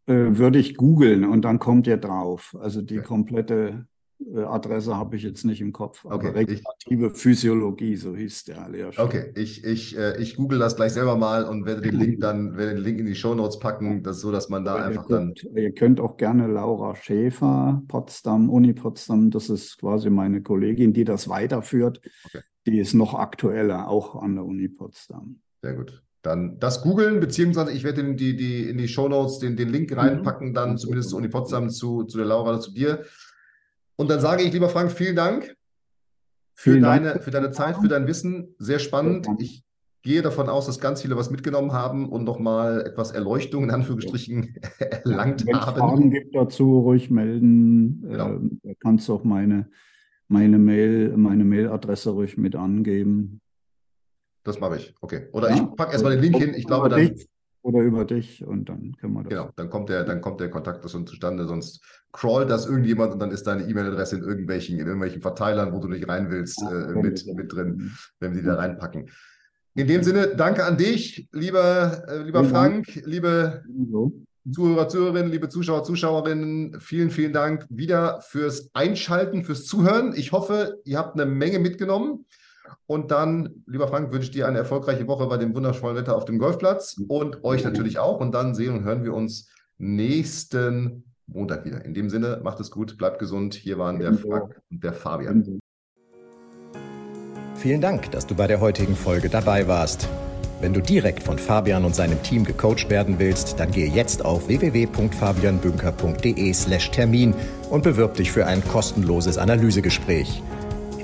äh, würde ich googeln und dann kommt ihr drauf. Also die komplette Adresse habe ich jetzt nicht im Kopf. Okay, regenerative Physiologie, so hieß der Lehrstuhl. Okay, ich, ich, äh, ich google das gleich selber mal und werde den Link dann, werde den Link in die Show Notes packen, das so, dass man da Aber einfach dann. Ihr könnt auch gerne Laura Schäfer, Potsdam, Uni Potsdam, das ist quasi meine Kollegin, die das weiterführt. Okay. Die ist noch aktueller, auch an der Uni Potsdam. Sehr gut. Dann das googeln, beziehungsweise ich werde in die, die, in die Show Notes den, den Link reinpacken, dann mhm. zumindest zur Uni Potsdam zu, zu der Laura oder zu dir. Und dann sage ich, lieber Frank, vielen Dank für, vielen deine, Dank. für deine Zeit, für dein Wissen. Sehr spannend. Ich gehe davon aus, dass ganz viele was mitgenommen haben und nochmal etwas Erleuchtung in Anführungsstrichen erlangt Wenn haben. Wenn es Fragen gibt dazu, ruhig melden. Genau. Äh, kannst auch meine, meine Mail, meine Mailadresse ruhig mit angeben. Das mache ich. Okay. Oder ja, ich packe erstmal den Link hin. Ich glaube, dann. Oder über dich und dann können wir das. Genau, dann kommt der, dann kommt der Kontakt schon zustande, sonst crawlt das irgendjemand und dann ist deine E-Mail-Adresse in irgendwelchen, in irgendwelchen Verteilern, wo du nicht rein willst, äh, mit, mit drin, wenn wir die da reinpacken. In dem Sinne, danke an dich, lieber, äh, lieber Frank, Dank. liebe Zuhörer, Zuhörerinnen, liebe Zuschauer, Zuschauerinnen, vielen, vielen Dank wieder fürs Einschalten, fürs Zuhören. Ich hoffe, ihr habt eine Menge mitgenommen. Und dann, lieber Frank, wünsche ich dir eine erfolgreiche Woche bei dem wundervollen Wetter auf dem Golfplatz und euch natürlich auch. Und dann sehen und hören wir uns nächsten Montag wieder. In dem Sinne, macht es gut, bleibt gesund. Hier waren der Frank und der Fabian. Vielen Dank, dass du bei der heutigen Folge dabei warst. Wenn du direkt von Fabian und seinem Team gecoacht werden willst, dann gehe jetzt auf www.fabianbünker.de/termin und bewirb dich für ein kostenloses Analysegespräch.